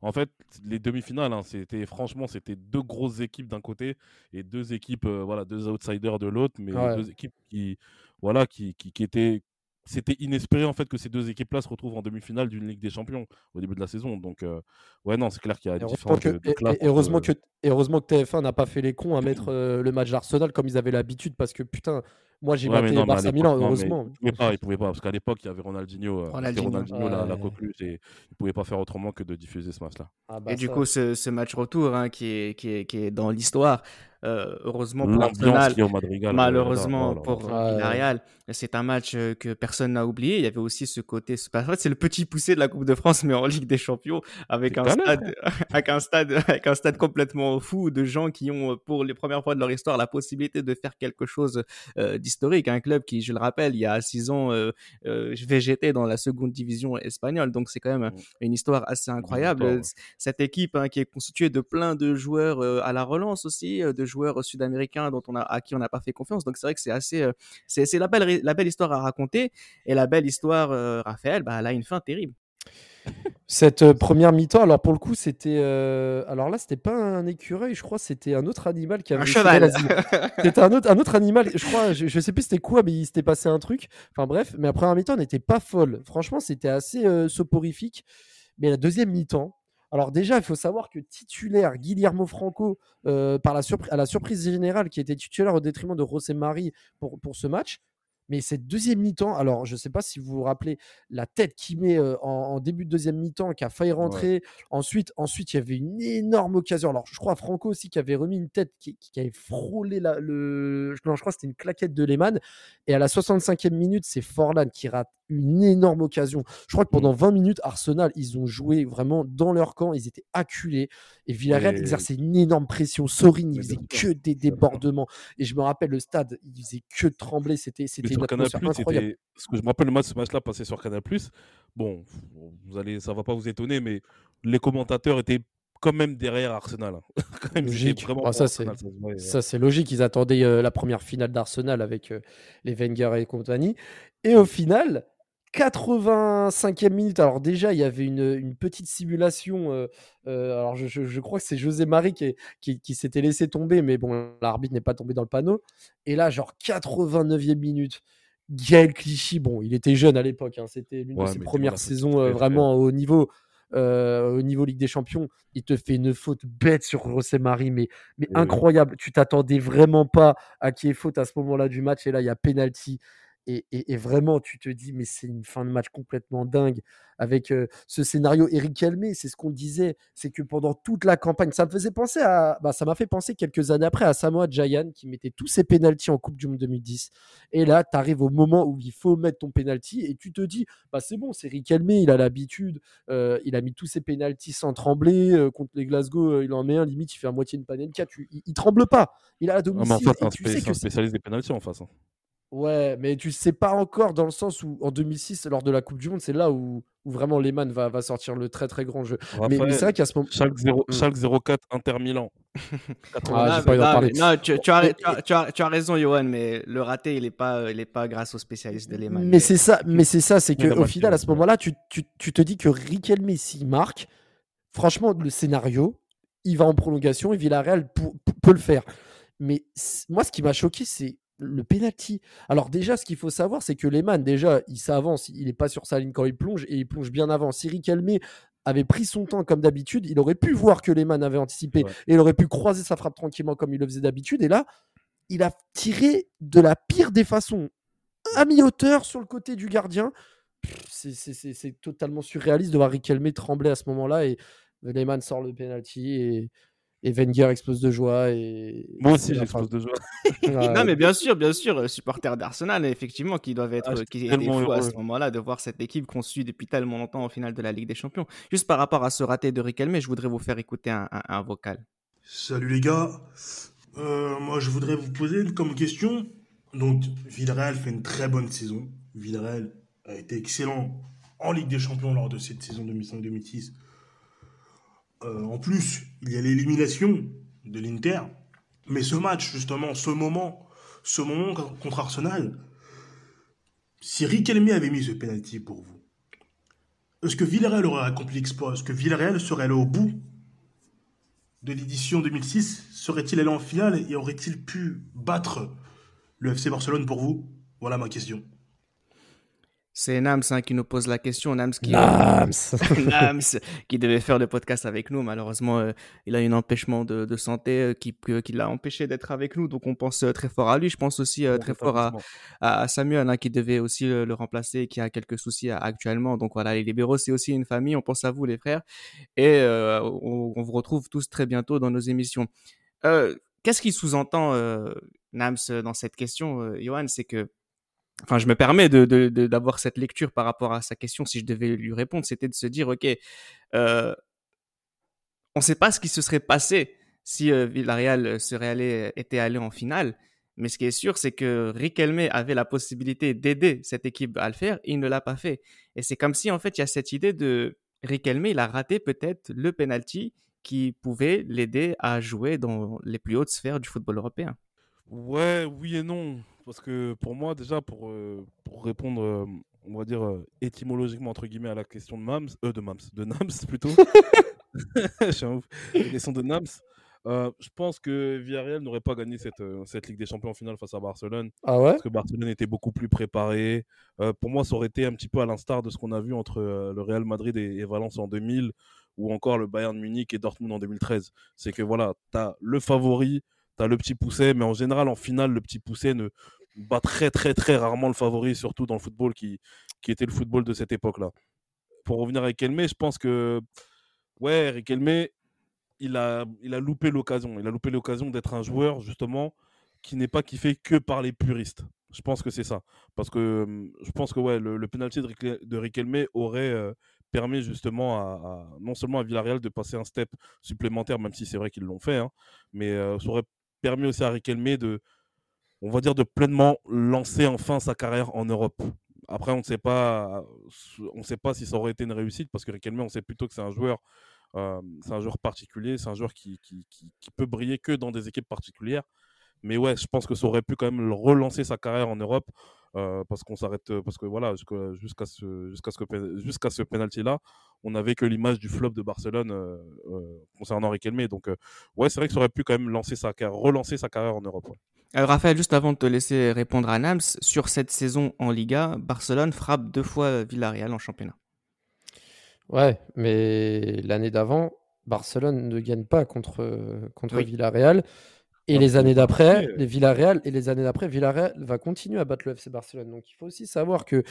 en fait, les demi-finales, hein, c'était franchement, c'était deux grosses équipes d'un côté et deux équipes, euh, voilà, deux outsiders de l'autre, mais deux équipes qui, voilà, qui, qui, qui étaient, c'était inespéré en fait que ces deux équipes-là se retrouvent en demi-finale d'une Ligue des Champions au début de la saison. Donc, euh, ouais, non, c'est clair qu'il y a une différence de, heureusement, que, heureusement que TF1 n'a pas fait les cons à [clears throat] mettre euh, le match d'Arsenal comme ils avaient l'habitude parce que putain, moi, j'ai ouais, battu Barça Milan, heureusement. Il ne pouvait, pouvait, pas, parce qu'à l'époque, il y avait Ronaldinho, euh, Ronaldinho, la, la coqueluche, et il ne pouvait pas faire autrement que de diffuser ce match-là. Ah bah et du coup, ce, ce match retour hein, qui, est, qui, est, qui est dans l'histoire, euh, heureusement pour Arsenal, malheureusement pour Villarreal, c'est un match euh, que personne n'a oublié. Il y avait aussi ce côté, en fait, c'est le petit poussé de la Coupe de France, mais en Ligue des Champions, avec un, stade, [laughs] avec un stade, avec un stade complètement fou de gens qui ont, pour les premières fois de leur histoire, la possibilité de faire quelque chose euh, d'historique. Un club qui, je le rappelle, il y a six ans, euh, euh, végétait dans la seconde division espagnole. Donc c'est quand même mmh. une histoire assez incroyable. Cette équipe hein, qui est constituée de plein de joueurs à la relance aussi, de joueurs sud-américains dont on a, à qui on n'a pas fait confiance. Donc c'est vrai que c'est assez, euh, c'est la belle, la belle histoire à raconter. Et la belle histoire, euh, Raphaël, bah, elle a une fin terrible. Cette euh, première mi-temps, alors pour le coup, c'était. alors là, c'était pas un écureuil, je crois, c'était un autre animal qui avait. Un cheval C'était un autre, un autre animal, je crois, je, sais plus c'était quoi, mais il s'était passé un truc. Enfin bref, mais la première mi-temps n'était pas folle. Franchement, c'était assez soporifique. Mais la deuxième mi-temps, alors déjà, il faut savoir que titulaire Guillermo Franco, euh, par la à la surprise générale, qui était titulaire au détriment de José Marie pour, pour ce match, mais cette deuxième mi-temps, alors je ne sais pas si vous vous rappelez la tête qu'il met en, début de deuxième mi-temps, qui a failli rentrer. Ensuite, ensuite, il y avait une énorme occasion. Alors je crois Franco aussi qui avait remis une tête qui, avait frôlé la, le. Non, je crois que c'était une claquette de Lehmann. Et à la 65e minute, c'est Forlan qui rate une énorme occasion. Je crois que mmh. pendant 20 minutes, Arsenal, ils ont joué vraiment dans leur camp. Ils étaient acculés. Et Villarreal exerçait une énorme pression. Sorin, il faisait que des débordements. Et je me rappelle le stade, il faisait que de trembler. C'était sur Canal incroyable. Ce que je me rappelle le match, ce match-là passé sur Canal Bon, vous allez, ça va pas vous étonner, mais les commentateurs étaient quand même derrière Arsenal. Hein. [laughs] logique. Ah, ça, c'est, ça, c'est logique. Ils attendaient euh, la première finale d'Arsenal avec euh, les Wenger et compagnie. Et au final, 85e minute. Alors déjà, il y avait une, petite simulation. Euh, alors je, crois que c'est José Marie qui, qui, s'était laissé tomber, mais bon, l'arbitre n'est pas tombé dans le panneau. Et là, genre 89e minute. Gaël Clichy, bon, il était jeune à l'époque, hein, c'était l'une de ses premières saisons euh, vraiment au niveau, euh, au niveau Ligue des Champions. Il te fait une faute bête sur José Marie, mais, mais incroyable. Tu t'attendais vraiment pas à qui est faute à ce moment-là du match, et là, il y a penalty Et, vraiment, tu te dis, mais c'est une fin de match complètement dingue avec ce scénario. Eric Helmé, c'est ce qu'on disait, c'est que pendant toute la campagne, ça me faisait penser à, bah, ça m'a fait penser quelques années après à Samoa Jayan qui mettait tous ses pénalties en Coupe du Monde 2010. Et là, tu arrives au moment où il faut mettre ton pénalty et tu te dis, bah, c'est bon, c'est Eric Helmé, il a l'habitude, il a mis tous ses pénalties sans trembler contre les Glasgow, il en met un, limite, il fait à moitié une panenka, il, il, tremble pas, il a la domicile. en c'est un, spécialiste des pénalties en face. Hein. Ouais, mais tu sais pas encore dans le sens où en 2006, lors de la Coupe du Monde, c'est là où, où vraiment Lehmann va, va sortir le très très grand jeu. mais, c'est vrai qu'à ce moment. Schalke, 0, 04 Inter Milan. [laughs] ah, non, tu, tu, as, tu, as, tu, as, raison, Johan, mais le raté, il n'est pas, il est pas grâce aux spécialistes de Lehmann. Mais c'est ça, mais c'est ça, c'est qu'au final, à ce moment-là, tu, tu, tu te dis que Riquelme, s'il marque, franchement, le scénario, il va en prolongation et Villarreal peut le faire. Mais moi, ce qui m'a choqué, c'est le penalty. Alors déjà, ce qu'il faut savoir, c'est que Lehmann, déjà, il s'avance, il n'est pas sur sa ligne quand il plonge et il plonge bien avant. Siri Calmé avait pris son temps comme d'habitude, il aurait pu voir que Lehmann avait anticipé et il aurait pu croiser sa frappe tranquillement comme il le faisait d'habitude. Et là, il a tiré de la pire des façons, à mi-hauteur sur le côté du gardien. C'est totalement surréaliste de voir Riquelme trembler à ce moment-là et Lehmann sort le penalty et et Wenger explose de joie. Et... Moi aussi, j'explose de joie. [laughs] [laughs] non, mais bien sûr, bien sûr, supporter d'Arsenal, effectivement, qui doivent être, ah, qui étaient fous à ce moment-là de voir cette équipe qu'on suit depuis tellement longtemps au final de la Ligue des Champions. Juste par rapport à ce raté de Riquelme, je voudrais vous faire écouter un, un, vocal. Salut les gars, euh, moi je voudrais vous poser comme question. Donc, Villarreal fait une très bonne saison. Villarreal a été excellent en Ligue des Champions lors de cette saison 2005-2006. Euh, en plus, il y a l'élimination de l'Inter. Mais ce match, justement, ce moment, ce moment contre Arsenal, si Riquelme avait mis ce penalty pour vous, est-ce que Villarreal aurait accompli l'exploit? Est-ce que Villarreal serait allé au bout de l'édition 2006 Serait-il allé en finale et aurait-il pu battre le FC Barcelone pour vous? Voilà ma question. C'est Nams hein, qui nous pose la question. Nams qui, [laughs] qui devait faire le podcast avec nous. Malheureusement, euh, il a un empêchement de, santé euh, qui, qui l'a empêché d'être avec nous. Donc, on pense euh, très fort à lui. Je pense aussi très fort à, à, Samuel hein, qui devait aussi le remplacer et qui a quelques soucis actuellement. Donc, voilà, les libéraux, c'est aussi une famille. On pense à vous, les frères. Et on, on, vous retrouve tous très bientôt dans nos émissions. Qu'est-ce qui sous-entend, Nams, dans cette question, Johan? C'est que enfin, je me permets de, d'avoir cette lecture par rapport à sa question si je devais lui répondre, c'était de se dire, ok, euh, on ne sait pas ce qui se serait passé si euh, Villarreal serait allé, était allé en finale. Mais ce qui est sûr, c'est que Riquelme avait la possibilité d'aider cette équipe à le faire, il ne l'a pas fait. Et c'est comme si, en fait, il y a cette idée de Riquelme, il a raté peut-être le penalty qui pouvait l'aider à jouer dans les plus hautes sphères du football européen. Ouais, oui et non. Parce que pour moi, déjà, pour, euh, pour répondre, euh, on va dire, euh, étymologiquement, entre guillemets, à la question de Mams, de Mams, de Nams [laughs] plutôt. [laughs] Je suis un ouf. La question de Nams. je pense que Villarreal n'aurait pas gagné cette, cette Ligue des Champions en finale face à Barcelone. Ah ouais? Parce que Barcelone était beaucoup plus préparé. pour moi, ça aurait été un petit peu à l'instar de ce qu'on a vu entre le Real Madrid et, et, Valence en 2000 ou encore le Bayern Munich et Dortmund en 2013. C'est que voilà, tu as le favori, tu as le petit poussé, mais en général, en finale, le petit poussé ne bat très, très, très rarement le favori, surtout dans le football qui, était le football de cette époque-là. Pour revenir avec Elmé, je pense que, ouais, Riquelme, il a, il a loupé l'occasion. Il a loupé l'occasion d'être un joueur, justement, qui n'est pas kiffé que par les puristes. Je pense que c'est ça. Parce que je pense que le, le penalty de, Riquelme aurait euh, permis justement à, non seulement à Villarreal de passer un step supplémentaire, même si c'est vrai qu'ils l'ont fait, hein, mais euh, ça aurait permis aussi à Riquelme de, on va dire, de pleinement lancer enfin sa carrière en Europe. Après, on ne sait pas, on sait pas si ça aurait été une réussite parce que Riquelme, on sait plutôt que c'est un joueur, euh, c'est un joueur particulier, c'est un joueur qui, qui, peut briller que dans des équipes particulières. Mais ouais, je pense que ça aurait pu quand même relancer sa carrière en Europe. Euh, parce qu'on s'arrête parce que voilà jusqu'à ce jusqu'à ce que jusqu'à ce penalty là on n'avait que l'image du flop de Barcelone euh, euh, concernant Riquelme donc ouais c'est vrai que ça aurait pu quand même lancer sa carrière relancer sa carrière en Europe Alors, Raphaël, juste avant de te laisser répondre à Nams, sur cette saison en Liga, Barcelone frappe deux fois Villarreal en championnat. Ouais, mais l'année d'avant, Barcelone ne gagne pas contre, contre Villarreal. Et les années d'après, les Villarreal et les années d'après, Villarreal va continuer à battre le FC Barcelone. Donc il faut aussi savoir que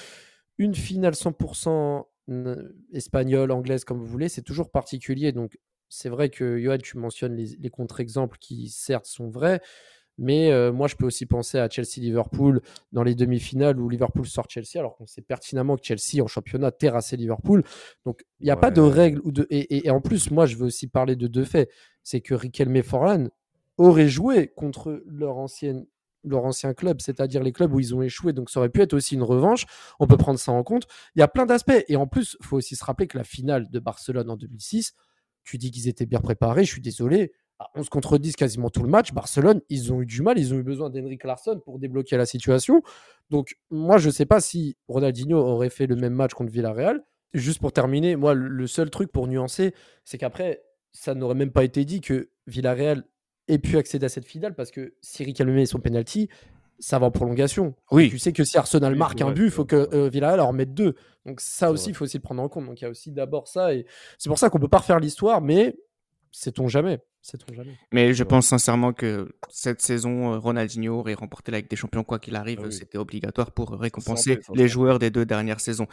une finale 100% n- espagnole, anglaise, comme vous voulez, c'est toujours particulier. Donc c'est vrai que Johan, tu mentionnes les, les contre-exemples qui certes sont vrais, mais euh, moi je peux aussi penser à Chelsea-Liverpool dans les demi-finales où Liverpool sort Chelsea, alors qu'on sait pertinemment que Chelsea en championnat terrassait Liverpool. Donc il n'y a pas de ou de et, et- et en plus moi je veux aussi parler de deux faits, c'est que Riquelme Forlan auraient joué contre leur ancienne leur ancien club, c'est-à-dire les clubs où ils ont échoué. Donc ça aurait pu être aussi une revanche. On peut prendre ça en compte. Il y a plein d'aspects. Et en plus, il faut aussi se rappeler que la finale de Barcelone en 2006, tu dis qu'ils étaient bien préparés. Je suis désolé. À 11 contre 10 quasiment tout le match, Barcelone, ils ont eu du mal. Ils ont eu besoin d'Henrik Larsson pour débloquer la situation. Donc moi, je ne sais pas si Ronaldinho aurait fait le même match contre Villarreal. Juste pour terminer, moi, le seul truc pour nuancer, c'est qu'après, ça n'aurait même pas été dit que Villarreal ait pu accéder à cette finale parce que si Riquelme met son penalty, ça va en prolongation. Oui. Tu sais que si Arsenal marque un but, il faut que euh, Villarreal en mette deux. Donc ça aussi, il faut aussi le prendre en compte. Donc il y a aussi d'abord ça. Et c'est pour ça qu'on peut pas refaire l'histoire, mais sait-on jamais. Sait-on jamais. Mais je Ouais. pense sincèrement que cette saison, euh, Ronaldinho aurait remporté la Ligue des Champions quoi qu'il arrive. Ah oui. C'était obligatoire pour récompenser les joueurs des deux dernières saisons.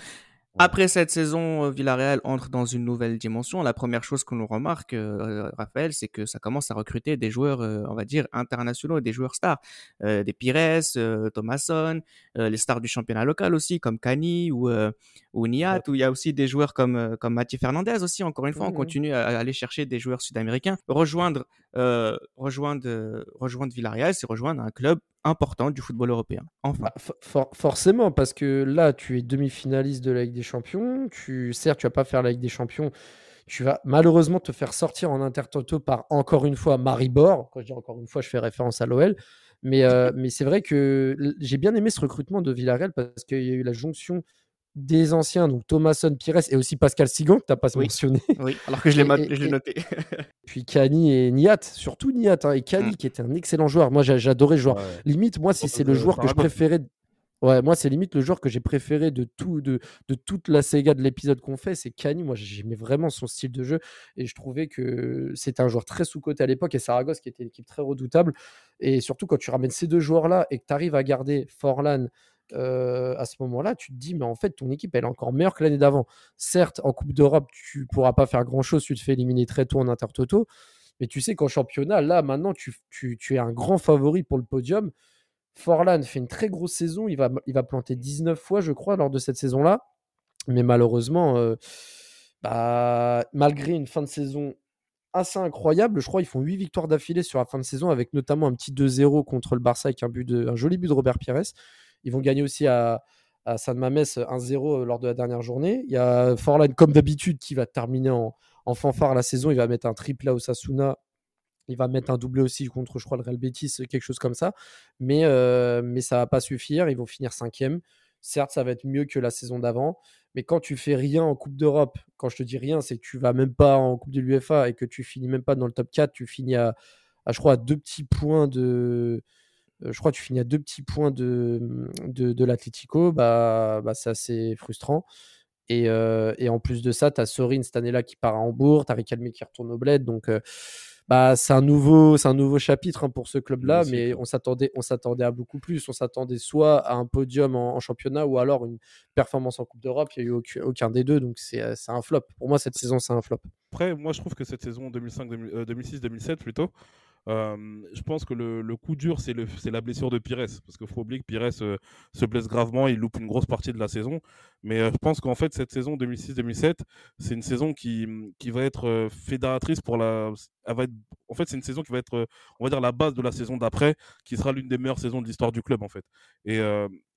Après cette saison, euh, Villarreal entre dans une nouvelle dimension. La première chose que l'on remarque, euh, Raphaël, c'est que ça commence à recruter des joueurs, euh, on va dire, internationaux, des joueurs stars. Euh, des Pires, euh, Thomasson, euh, les stars du championnat local aussi, comme Cani ou, euh, ou Niat, où il y a aussi des joueurs comme, euh, comme Mathieu Fernandez aussi. Encore une fois, on continue à, à aller chercher des joueurs sud-américains. Rejoindre, euh, rejoindre, euh, rejoindre Villarreal, c'est rejoindre un club important du football européen. Enfin. Bah, for- for- forcément, parce que là, tu es demi-finaliste de la Ligue des Champions. Tu, certes, tu vas pas faire la Ligue des Champions. Tu vas malheureusement te faire sortir en intertoto par encore une fois Maribor. Quand je dis encore une fois, je fais référence à l'OL. Mais, euh, [laughs] mais c'est vrai que j'ai bien aimé ce recrutement de Villarreal parce qu'il y a eu la jonction des anciens, donc Thomasson, Pires et aussi Pascal Sigan, que tu n'as pas Oui. mentionné. [laughs] Oui, alors que je l'ai noté. [laughs] Puis Kani et Niat, surtout Niat. hein, et Kani Mm. qui était un excellent joueur. Moi, j'a- j'adorais ce joueur. Ouais. Limite, moi, si c'est le de joueur que je préférais. Ouais, moi, c'est limite le joueur que j'ai préféré de, tout, de, de toute la Sega de l'épisode qu'on fait. C'est Kani. Moi, j'aimais vraiment son style de jeu. Et je trouvais que c'était un joueur très sous-côté à l'époque. Et Saragosse, qui était une équipe très redoutable. Et surtout, quand tu ramènes ces deux joueurs-là et que tu arrives à garder Forlan à ce moment-là, tu te dis, mais en fait, ton équipe, elle est encore meilleure que l'année d'avant. Certes, en Coupe d'Europe, tu pourras pas faire grand-chose. Tu te fais éliminer très tôt en intertoto. Mais tu sais qu'en championnat, là, maintenant, tu, es un grand favori pour le podium. Forlan fait une très grosse saison. Il va, il va planter 19 fois, je crois, lors de cette saison-là. Mais malheureusement, bah, malgré une fin de saison assez incroyable, je crois qu'ils font 8 victoires d'affilée sur la fin de saison, avec notamment un petit 2-0 contre le Barça avec un, but de, un joli but de Robert Pires. Ils vont gagner aussi à, à San Mames 1-0 lors de la dernière journée. Il y a Forlan, comme d'habitude, qui va terminer en, fanfare la saison. Il va mettre un triple à Osasuna. Il va mettre un doublé aussi contre, je crois, le Real Betis, quelque chose comme ça. Mais, euh, mais ça va pas suffire. Ils vont finir cinquième. Certes, ça va être mieux que la saison d'avant. Mais quand tu fais rien en Coupe d'Europe, quand je te dis rien, c'est que tu vas même pas en Coupe de l'UEFA et que tu finis même pas dans le top 4, tu finis à, à, je crois, à deux petits points de. Euh, je crois que tu finis à deux petits points de, de, de l'Atlético, bah, bah, c'est assez frustrant. Et, euh, et, en plus de ça, tu as Sorin cette année-là qui part à Hambourg, tu as Riquelme qui retourne au Bled. Donc, euh, bah, c'est un, nouveau, un nouveau chapitre hein, pour ce club-là, mais on s'attendait, on s'attendait à beaucoup plus. On s'attendait soit à un podium en, en championnat ou alors une performance en Coupe d'Europe. Il n'y a eu aucun, aucun, des deux, donc c'est c'est un flop. Pour moi, cette saison, c'est un flop. Après, moi, je trouve que cette saison 2006-2007 plutôt, euh, je pense que le, coup dur, c'est la blessure de Pires. Parce qu'il faut oublier que Pires euh, se blesse gravement, il loupe une grosse partie de la saison. Mais euh, je pense qu'en fait, cette saison 2006-2007, c'est une saison qui, qui va être euh, fédératrice pour la. Va être, en fait, c'est une saison qui va être, on va dire, la base de la saison d'après, qui sera l'une des meilleures saisons de l'histoire du club, en fait. Et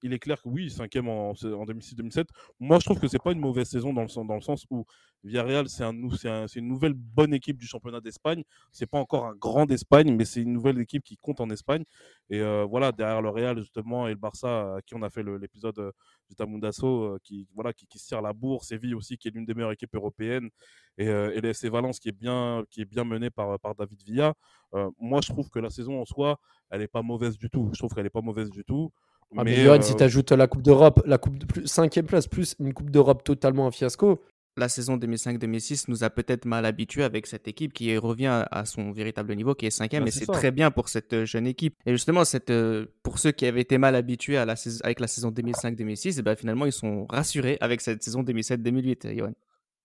il est clair que oui, cinquième en, en 2006-2007. Moi, je trouve que c'est pas une mauvaise saison dans le, sens où Villarreal, c'est un, un, une nouvelle bonne équipe du championnat d'Espagne. C'est pas encore un grand d'Espagne, mais c'est une nouvelle équipe qui compte en Espagne. Et euh, voilà, derrière le Real, justement, et le Barça, à qui on a fait l'épisode euh, du Tamundasso, euh, qui, voilà, qui, se tire la bourre. Séville aussi, qui est l'une des meilleures équipes européennes. Et, euh, et l'SC Valence, qui est bien, qui est bien menée par, par David Villa. Euh, moi, je trouve que la saison en soi, elle n'est pas mauvaise du tout. Je trouve qu'elle n'est pas mauvaise du tout. Ah, mais, mais Johan, si tu ajoutes la Coupe d'Europe, la coupe de plus, cinquième place, plus une Coupe d'Europe totalement un fiasco, la saison 2005-2006 nous a peut-être mal habitués avec cette équipe qui revient à son véritable niveau, qui est cinquième, Bah, et c'est très bien pour cette euh, jeune équipe. Et justement, cette, euh, pour ceux qui avaient été mal habitués à la saison, avec la saison 2005-2006, et ben finalement, ils sont rassurés avec cette saison 2007-2008, euh, Johan.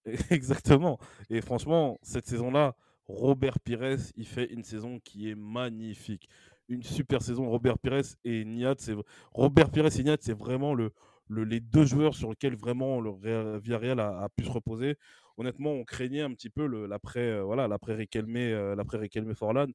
[laughs] Exactement. Et franchement, cette saison-là, Robert Pires, il fait une saison qui est magnifique. Une super saison. Robert Pires et Niat, Robert Pires et Niat, c'est vraiment le, le- les deux joueurs sur lesquels vraiment le Real- Villarreal a, pu se reposer. Honnêtement, on craignait un petit peu l'après euh, voilà, l'après Riquelme, euh, l'après Riquelme Forlan.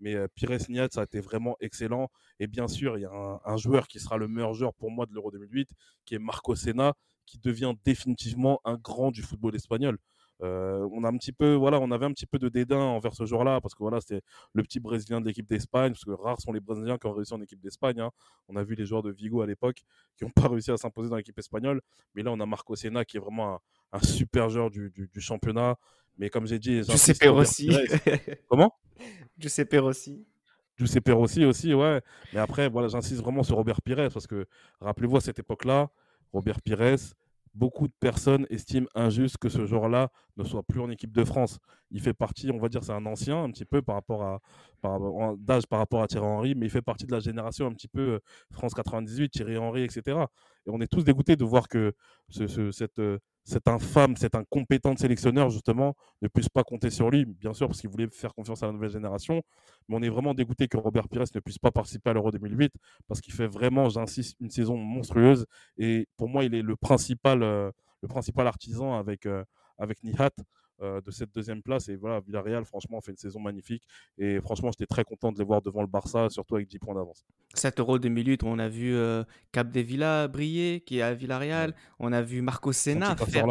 Mais euh, Pires Niat, ça a été vraiment excellent. Et bien sûr, il y a un, un joueur qui sera le meilleur joueur pour moi de l'Euro 2008, qui est Marco Senna, qui devient définitivement un grand du football espagnol. Euh, on a un petit peu, voilà, on avait un petit peu de dédain envers ce joueur-là parce que voilà, c'était le petit Brésilien de l'équipe d'Espagne, parce que rares sont les Brésiliens qui ont réussi en équipe d'Espagne. hein. On a vu les joueurs de Vigo à l'époque qui n'ont [laughs] pas réussi à s'imposer dans l'équipe espagnole, mais là on a Marco Senna qui est vraiment un, un super joueur du, du- du championnat. Mais comme j'ai dit, Giuseppe Rossi. [laughs] Comment? Giuseppe Rossi. Giuseppe Rossi aussi, ouais. Mais après, voilà, j'insiste vraiment sur Robert Pires parce que rappelez-vous à cette époque-là, Robert Pires, beaucoup de personnes estiment injuste que ce joueur-là ne soit plus en équipe de France. Il fait partie, on va dire, c'est un ancien un petit peu par rapport à par, d'âge par rapport à Thierry Henry, mais il fait partie de la génération un petit peu euh, France 98, Thierry Henry, etc. Et on est tous dégoûtés de voir que ce, ce- cette, euh, cet infâme, cet incompétent sélectionneur, justement, ne puisse pas compter sur lui, bien sûr, parce qu'il voulait faire confiance à la nouvelle génération. Mais on est vraiment dégoûté que Robert Pires ne puisse pas participer à l'Euro 2008, parce qu'il fait vraiment, j'insiste, une saison monstrueuse. Et pour moi, il est le principal, euh, le principal artisan avec, euh, avec Nihat euh, de cette deuxième place. Et voilà, Villarreal, franchement, fait une saison magnifique. Et franchement, j'étais très content de les voir devant le Barça, surtout avec 10 points d'avance. Cet Euro 2008, on a vu euh, Capdevila briller, qui est à Villarreal. On a vu Marco Senna Santi faire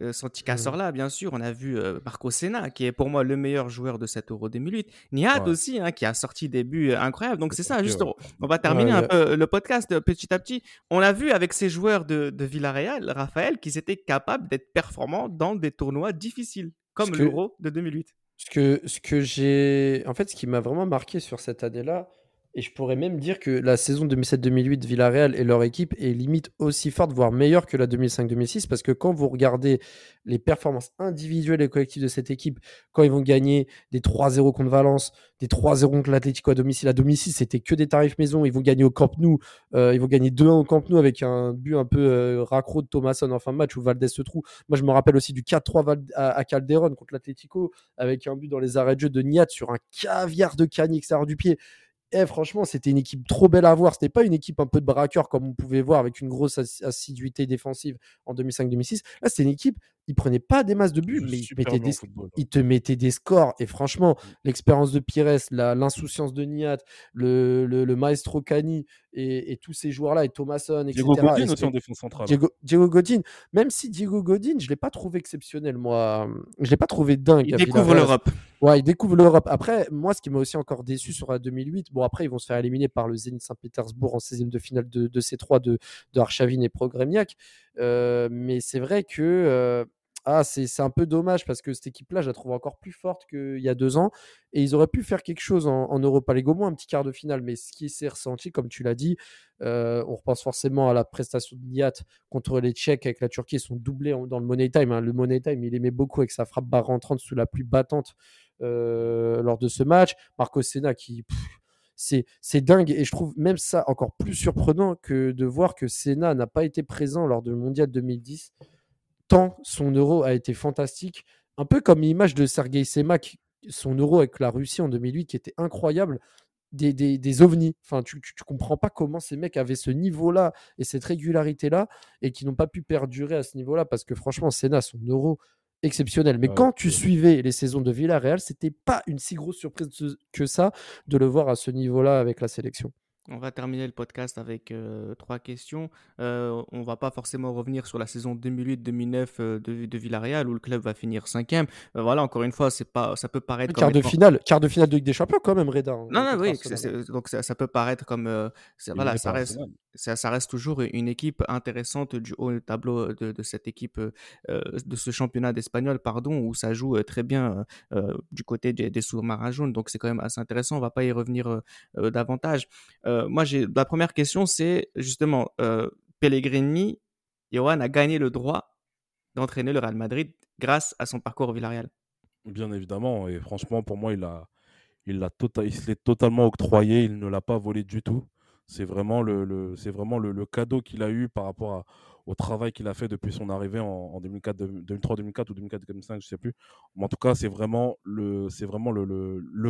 euh, Santi Cazorla, bien sûr. On a vu euh, Marco Senna, qui est pour moi le meilleur joueur de cet Euro 2008. Nihat Ouais. aussi, hein, qui a sorti des buts euh, incroyables. Donc c'est ça, juste, ouais. on va terminer un peu le podcast petit à petit. On a vu avec ces joueurs de, de Villarreal, Raphaël, qu'ils étaient capables d'être performants dans des tournois difficiles, comme l'Euro de 2008. Ce que, ce que j'ai. En fait, ce qui m'a vraiment marqué sur cette année-là, et je pourrais même dire que la saison 2007-2008 de Villarreal et leur équipe est limite aussi forte, voire meilleure que la 2005-2006, parce que quand vous regardez les performances individuelles et collectives de cette équipe, quand ils vont gagner des 3-0 contre Valence, des 3-0 contre l'Atlético à domicile, à domicile, c'était que des tarifs maison, ils vont gagner au Camp Nou, euh, ils vont gagner 2-1 au Camp Nou avec un but un peu euh, raccro de Thomasson en fin de match où Valdez se trouve. Moi, je me rappelle aussi du 4-3 Val- à, à Calderon contre l'Atlético avec un but dans les arrêts de jeu de Niat sur un caviar de Cani extérieur du pied. Eh, franchement, c'était une équipe trop belle à voir. C'était pas une équipe un peu de braqueur comme on pouvait voir avec une grosse assi- assiduité défensive en 2005-2006. Là, c'était une équipe, ils prenaient pas des masses de buts, mais bien des, football. il te mettait des scores. Et franchement, l'expérience de Pires, l'insouciance de Niat, le, le, le maestro Cani et, et tous ces joueurs-là, et Thomasson, etc. Diego Godin aussi en défense centrale. Diego, Diego Godin, même si Diego Godin, je l'ai pas trouvé exceptionnel, moi. Je l'ai pas trouvé dingue. Il découvre l'Europe. Ouais, il découvre l'Europe. Après, moi, ce qui m'a aussi encore déçu sur la 2008, bon, après, ils vont se faire éliminer par le Zénith Saint-Pétersbourg en 16e de finale de, de C3 de, de Arshavin et Progremiak. Euh, mais c'est vrai que euh, ah, c'est un peu dommage parce que cette équipe-là, je la trouve encore plus forte qu'il y a deux ans. Et ils auraient pu faire quelque chose en, Europa League, au moins un petit quart de finale. Mais ce qui s'est ressenti, comme tu l'as dit, euh, on repense forcément à la prestation de Niat contre les Tchèques avec la Turquie. Ils sont doublés dans le Money Time. hein. Le Money Time, il aimait beaucoup avec sa frappe barre rentrante sous la pluie battante euh, lors de ce match. Marco Senna qui. c'est dingue et je trouve même ça encore plus surprenant que de voir que Senna n'a pas été présent lors du mondial 2010 tant son euro a été fantastique un peu comme l'image de Sergei Semak son euro avec la Russie en 2008 qui était incroyable des, des, des ovnis. Enfin, tu, tu, tu comprends pas comment ces mecs avaient ce niveau-là et cette régularité-là et qui n'ont pas pu perdurer à ce niveau-là parce que franchement, Senna, son euro exceptionnel. Mais Ouais, quand tu ouais. suivais les saisons de Villarreal, c'était pas une si grosse surprise que ça de le voir à ce niveau-là avec la sélection. On va terminer le podcast avec euh, trois questions. Euh, on va pas forcément revenir sur la saison 2008-2009 euh, de, de Villarreal où le club va finir cinquième. Euh, voilà, encore une fois, c'est pas, ça peut paraître comme Quart de finale, quart de finale de Ligue des Champions quand même, Reda. hein, Non, non, oui, Arsenal. c'est- c'est- donc ça, ça peut paraître comme. euh, voilà, ça reste. Ça, reste toujours une équipe intéressante du haut tableau de, cette équipe, euh, euh, de ce championnat d'Espagnol, pardon, où ça joue euh, très bien du côté des, des sous-marins jaunes. Donc c'est quand même assez intéressant. On va pas y revenir davantage. Moi, la première question, c'est justement Pellegrini, Johan a gagné le droit d'entraîner le Real Madrid grâce à son parcours au Villarreal. Bien évidemment, et franchement, pour moi, il a, il l'a tota-, il l'est totalement octroyé, il ne l'a pas volé du tout. C'est vraiment le, cadeau qu'il a eu par rapport au travail qu'il a fait depuis son arrivée en, en 2004, 2003, 2004 ou 2004, 2005, je sais plus. Mais en tout cas, c'est vraiment le,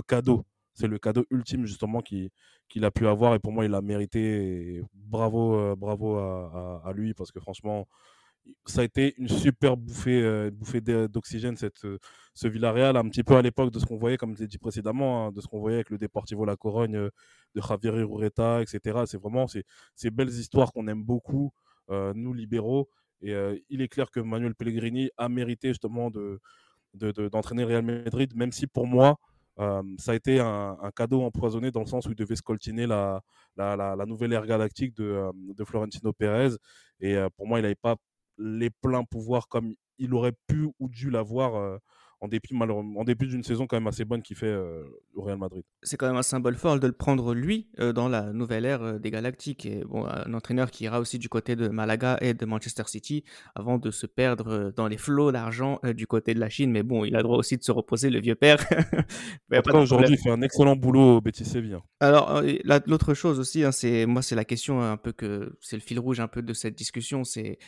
cadeau. C'est le cadeau ultime justement qu'il a pu avoir et pour moi il a mérité. Bravo, euh, bravo à, lui parce que franchement, ça a été une super bouffée, euh, bouffée d'oxygène cette, euh, ce Villarreal, un petit peu à l'époque de ce qu'on voyait, comme je l'ai dit précédemment, hein, de ce qu'on voyait avec le Deportivo La Corogne, euh, de Javier Ureta, etc. C'est vraiment ces, ces belles histoires qu'on aime beaucoup, nous libéraux. Et il est clair que Manuel Pellegrini a mérité justement de, d'entraîner de, de, Real Madrid, même si pour moi, ça a été un, un, cadeau empoisonné dans le sens où il devait scoltiner la, la, la, la nouvelle ère galactique de, de Florentino Pérez. Et pour moi, il n'avait pas les pleins pouvoirs comme il aurait pu ou dû l'avoir euh, en dépit, en début d'une saison quand même assez bonne qu'il fait euh, au Real Madrid. C'est quand même un symbole fort de le prendre lui euh, dans la nouvelle ère euh, des Galactiques. Et bon, un entraîneur qui ira aussi du côté de Malaga et de Manchester City avant de se perdre euh, dans les flots d'argent du côté de la Chine. Mais bon, il a droit aussi de se reposer, le vieux père. [laughs] aujourd'hui, il fait un excellent boulot au Betis Séville. Alors, l'autre chose aussi, hein, c'est moi, c'est la question un peu que c'est le fil rouge un peu de cette discussion, c'est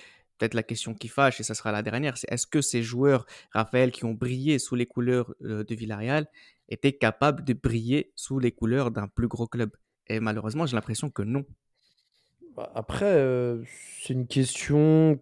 la question qui fâche, et ça sera la dernière, c'est est-ce que ces joueurs, Raphaël, qui ont brillé sous les couleurs euh, de Villarreal, étaient capables de briller sous les couleurs d'un plus gros club? Et malheureusement, j'ai l'impression que non. Bah, après, euh, c'est une question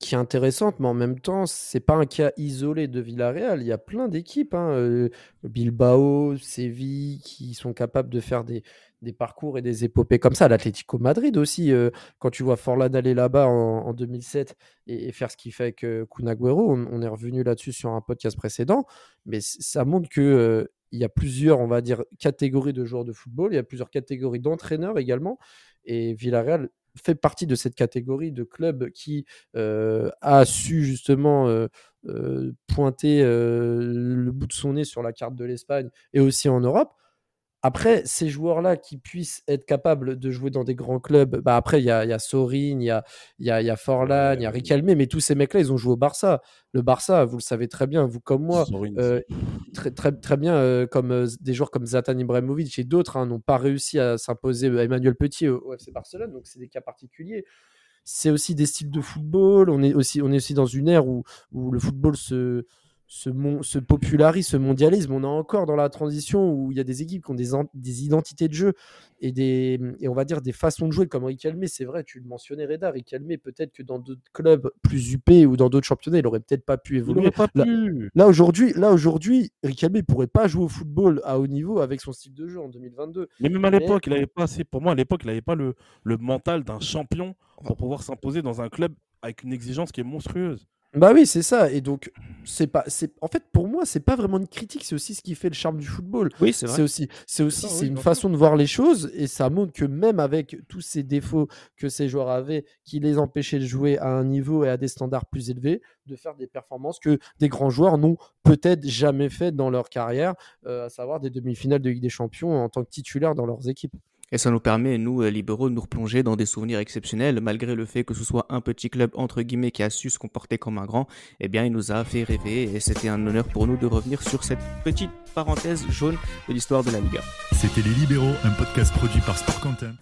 qui est intéressante, mais en même temps, c'est pas un cas isolé de Villarreal. Il y a plein d'équipes, hein, euh, Bilbao, Séville, qui sont capables de faire des, des parcours et des épopées comme ça. L'Atlético Madrid aussi, euh, quand tu vois Forlan aller là-bas en, en, 2007 et, faire ce qu'il fait avec euh, on, est revenu là-dessus sur un podcast précédent, mais ça montre que euh, il y a plusieurs, on va dire, catégories de joueurs de football, il y a plusieurs catégories d'entraîneurs également, et Villarreal fait partie de cette catégorie de club qui euh, a su justement pointer le bout de son nez sur la carte de l'Espagne et aussi en Europe. Après, ces joueurs-là qui puissent être capables de jouer dans des grands clubs, bah après, il y a, y a Sorin, il y a, y, a, y a Forlan, il y a Riquelme, mais tous ces mecs-là, ils ont joué au Barça. Le Barça, vous le savez très bien, vous comme moi, euh, très, très, très bien, euh, comme euh, des joueurs comme Zlatan Ibrahimovic et d'autres hein, n'ont pas réussi à s'imposer Emmanuel Petit au, au FC Barcelone, donc c'est des cas particuliers c'est aussi des styles de football. On est aussi, on est aussi dans une ère où, où le football se, se, mon, se popularise, ce mondialisme. On est encore dans la transition où il y a des équipes qui ont des, des identités de jeu et, des, et on va dire des façons de jouer comme Riquelme. C'est vrai, tu le mentionnais, Reda. Riquelme, peut-être que dans d'autres clubs plus huppés ou dans d'autres championnats, il aurait peut-être pas pu évoluer. Pas là, pu. là aujourd'hui, là aujourd'hui, Riquelme pourrait pas jouer au football à haut niveau avec son style de jeu en 2022. Mais même à l'époque, Mais... il avait pas assez. Pour moi, à l'époque, il n'avait pas le, le mental d'un champion pour pouvoir s'imposer dans un club avec une exigence qui est monstrueuse. Bah oui, c'est ça. Et donc, c'est pas, c'est, en fait, pour moi, c'est pas vraiment une critique. C'est aussi ce qui fait le charme du football. Oui, c'est vrai. C'est aussi, c'est aussi, c'est oui, une façon de voir les choses et ça montre que même avec tous ces défauts que ces joueurs avaient, qui les empêchaient de jouer à un niveau et à des standards plus élevés, de faire des performances que des grands joueurs n'ont peut-être jamais fait dans leur carrière, euh, à savoir des demi-finales de Ligue des Champions en tant que titulaires dans leurs équipes. Et ça nous permet, nous, libéraux, de nous replonger dans des souvenirs exceptionnels, malgré le fait que ce soit un petit club, entre guillemets, qui a su se comporter comme un grand, eh bien, il nous a fait rêver et c'était un honneur pour nous de revenir sur cette petite parenthèse jaune de l'histoire de la Liga. C'était Les Libéraux, un podcast produit par Sport Content.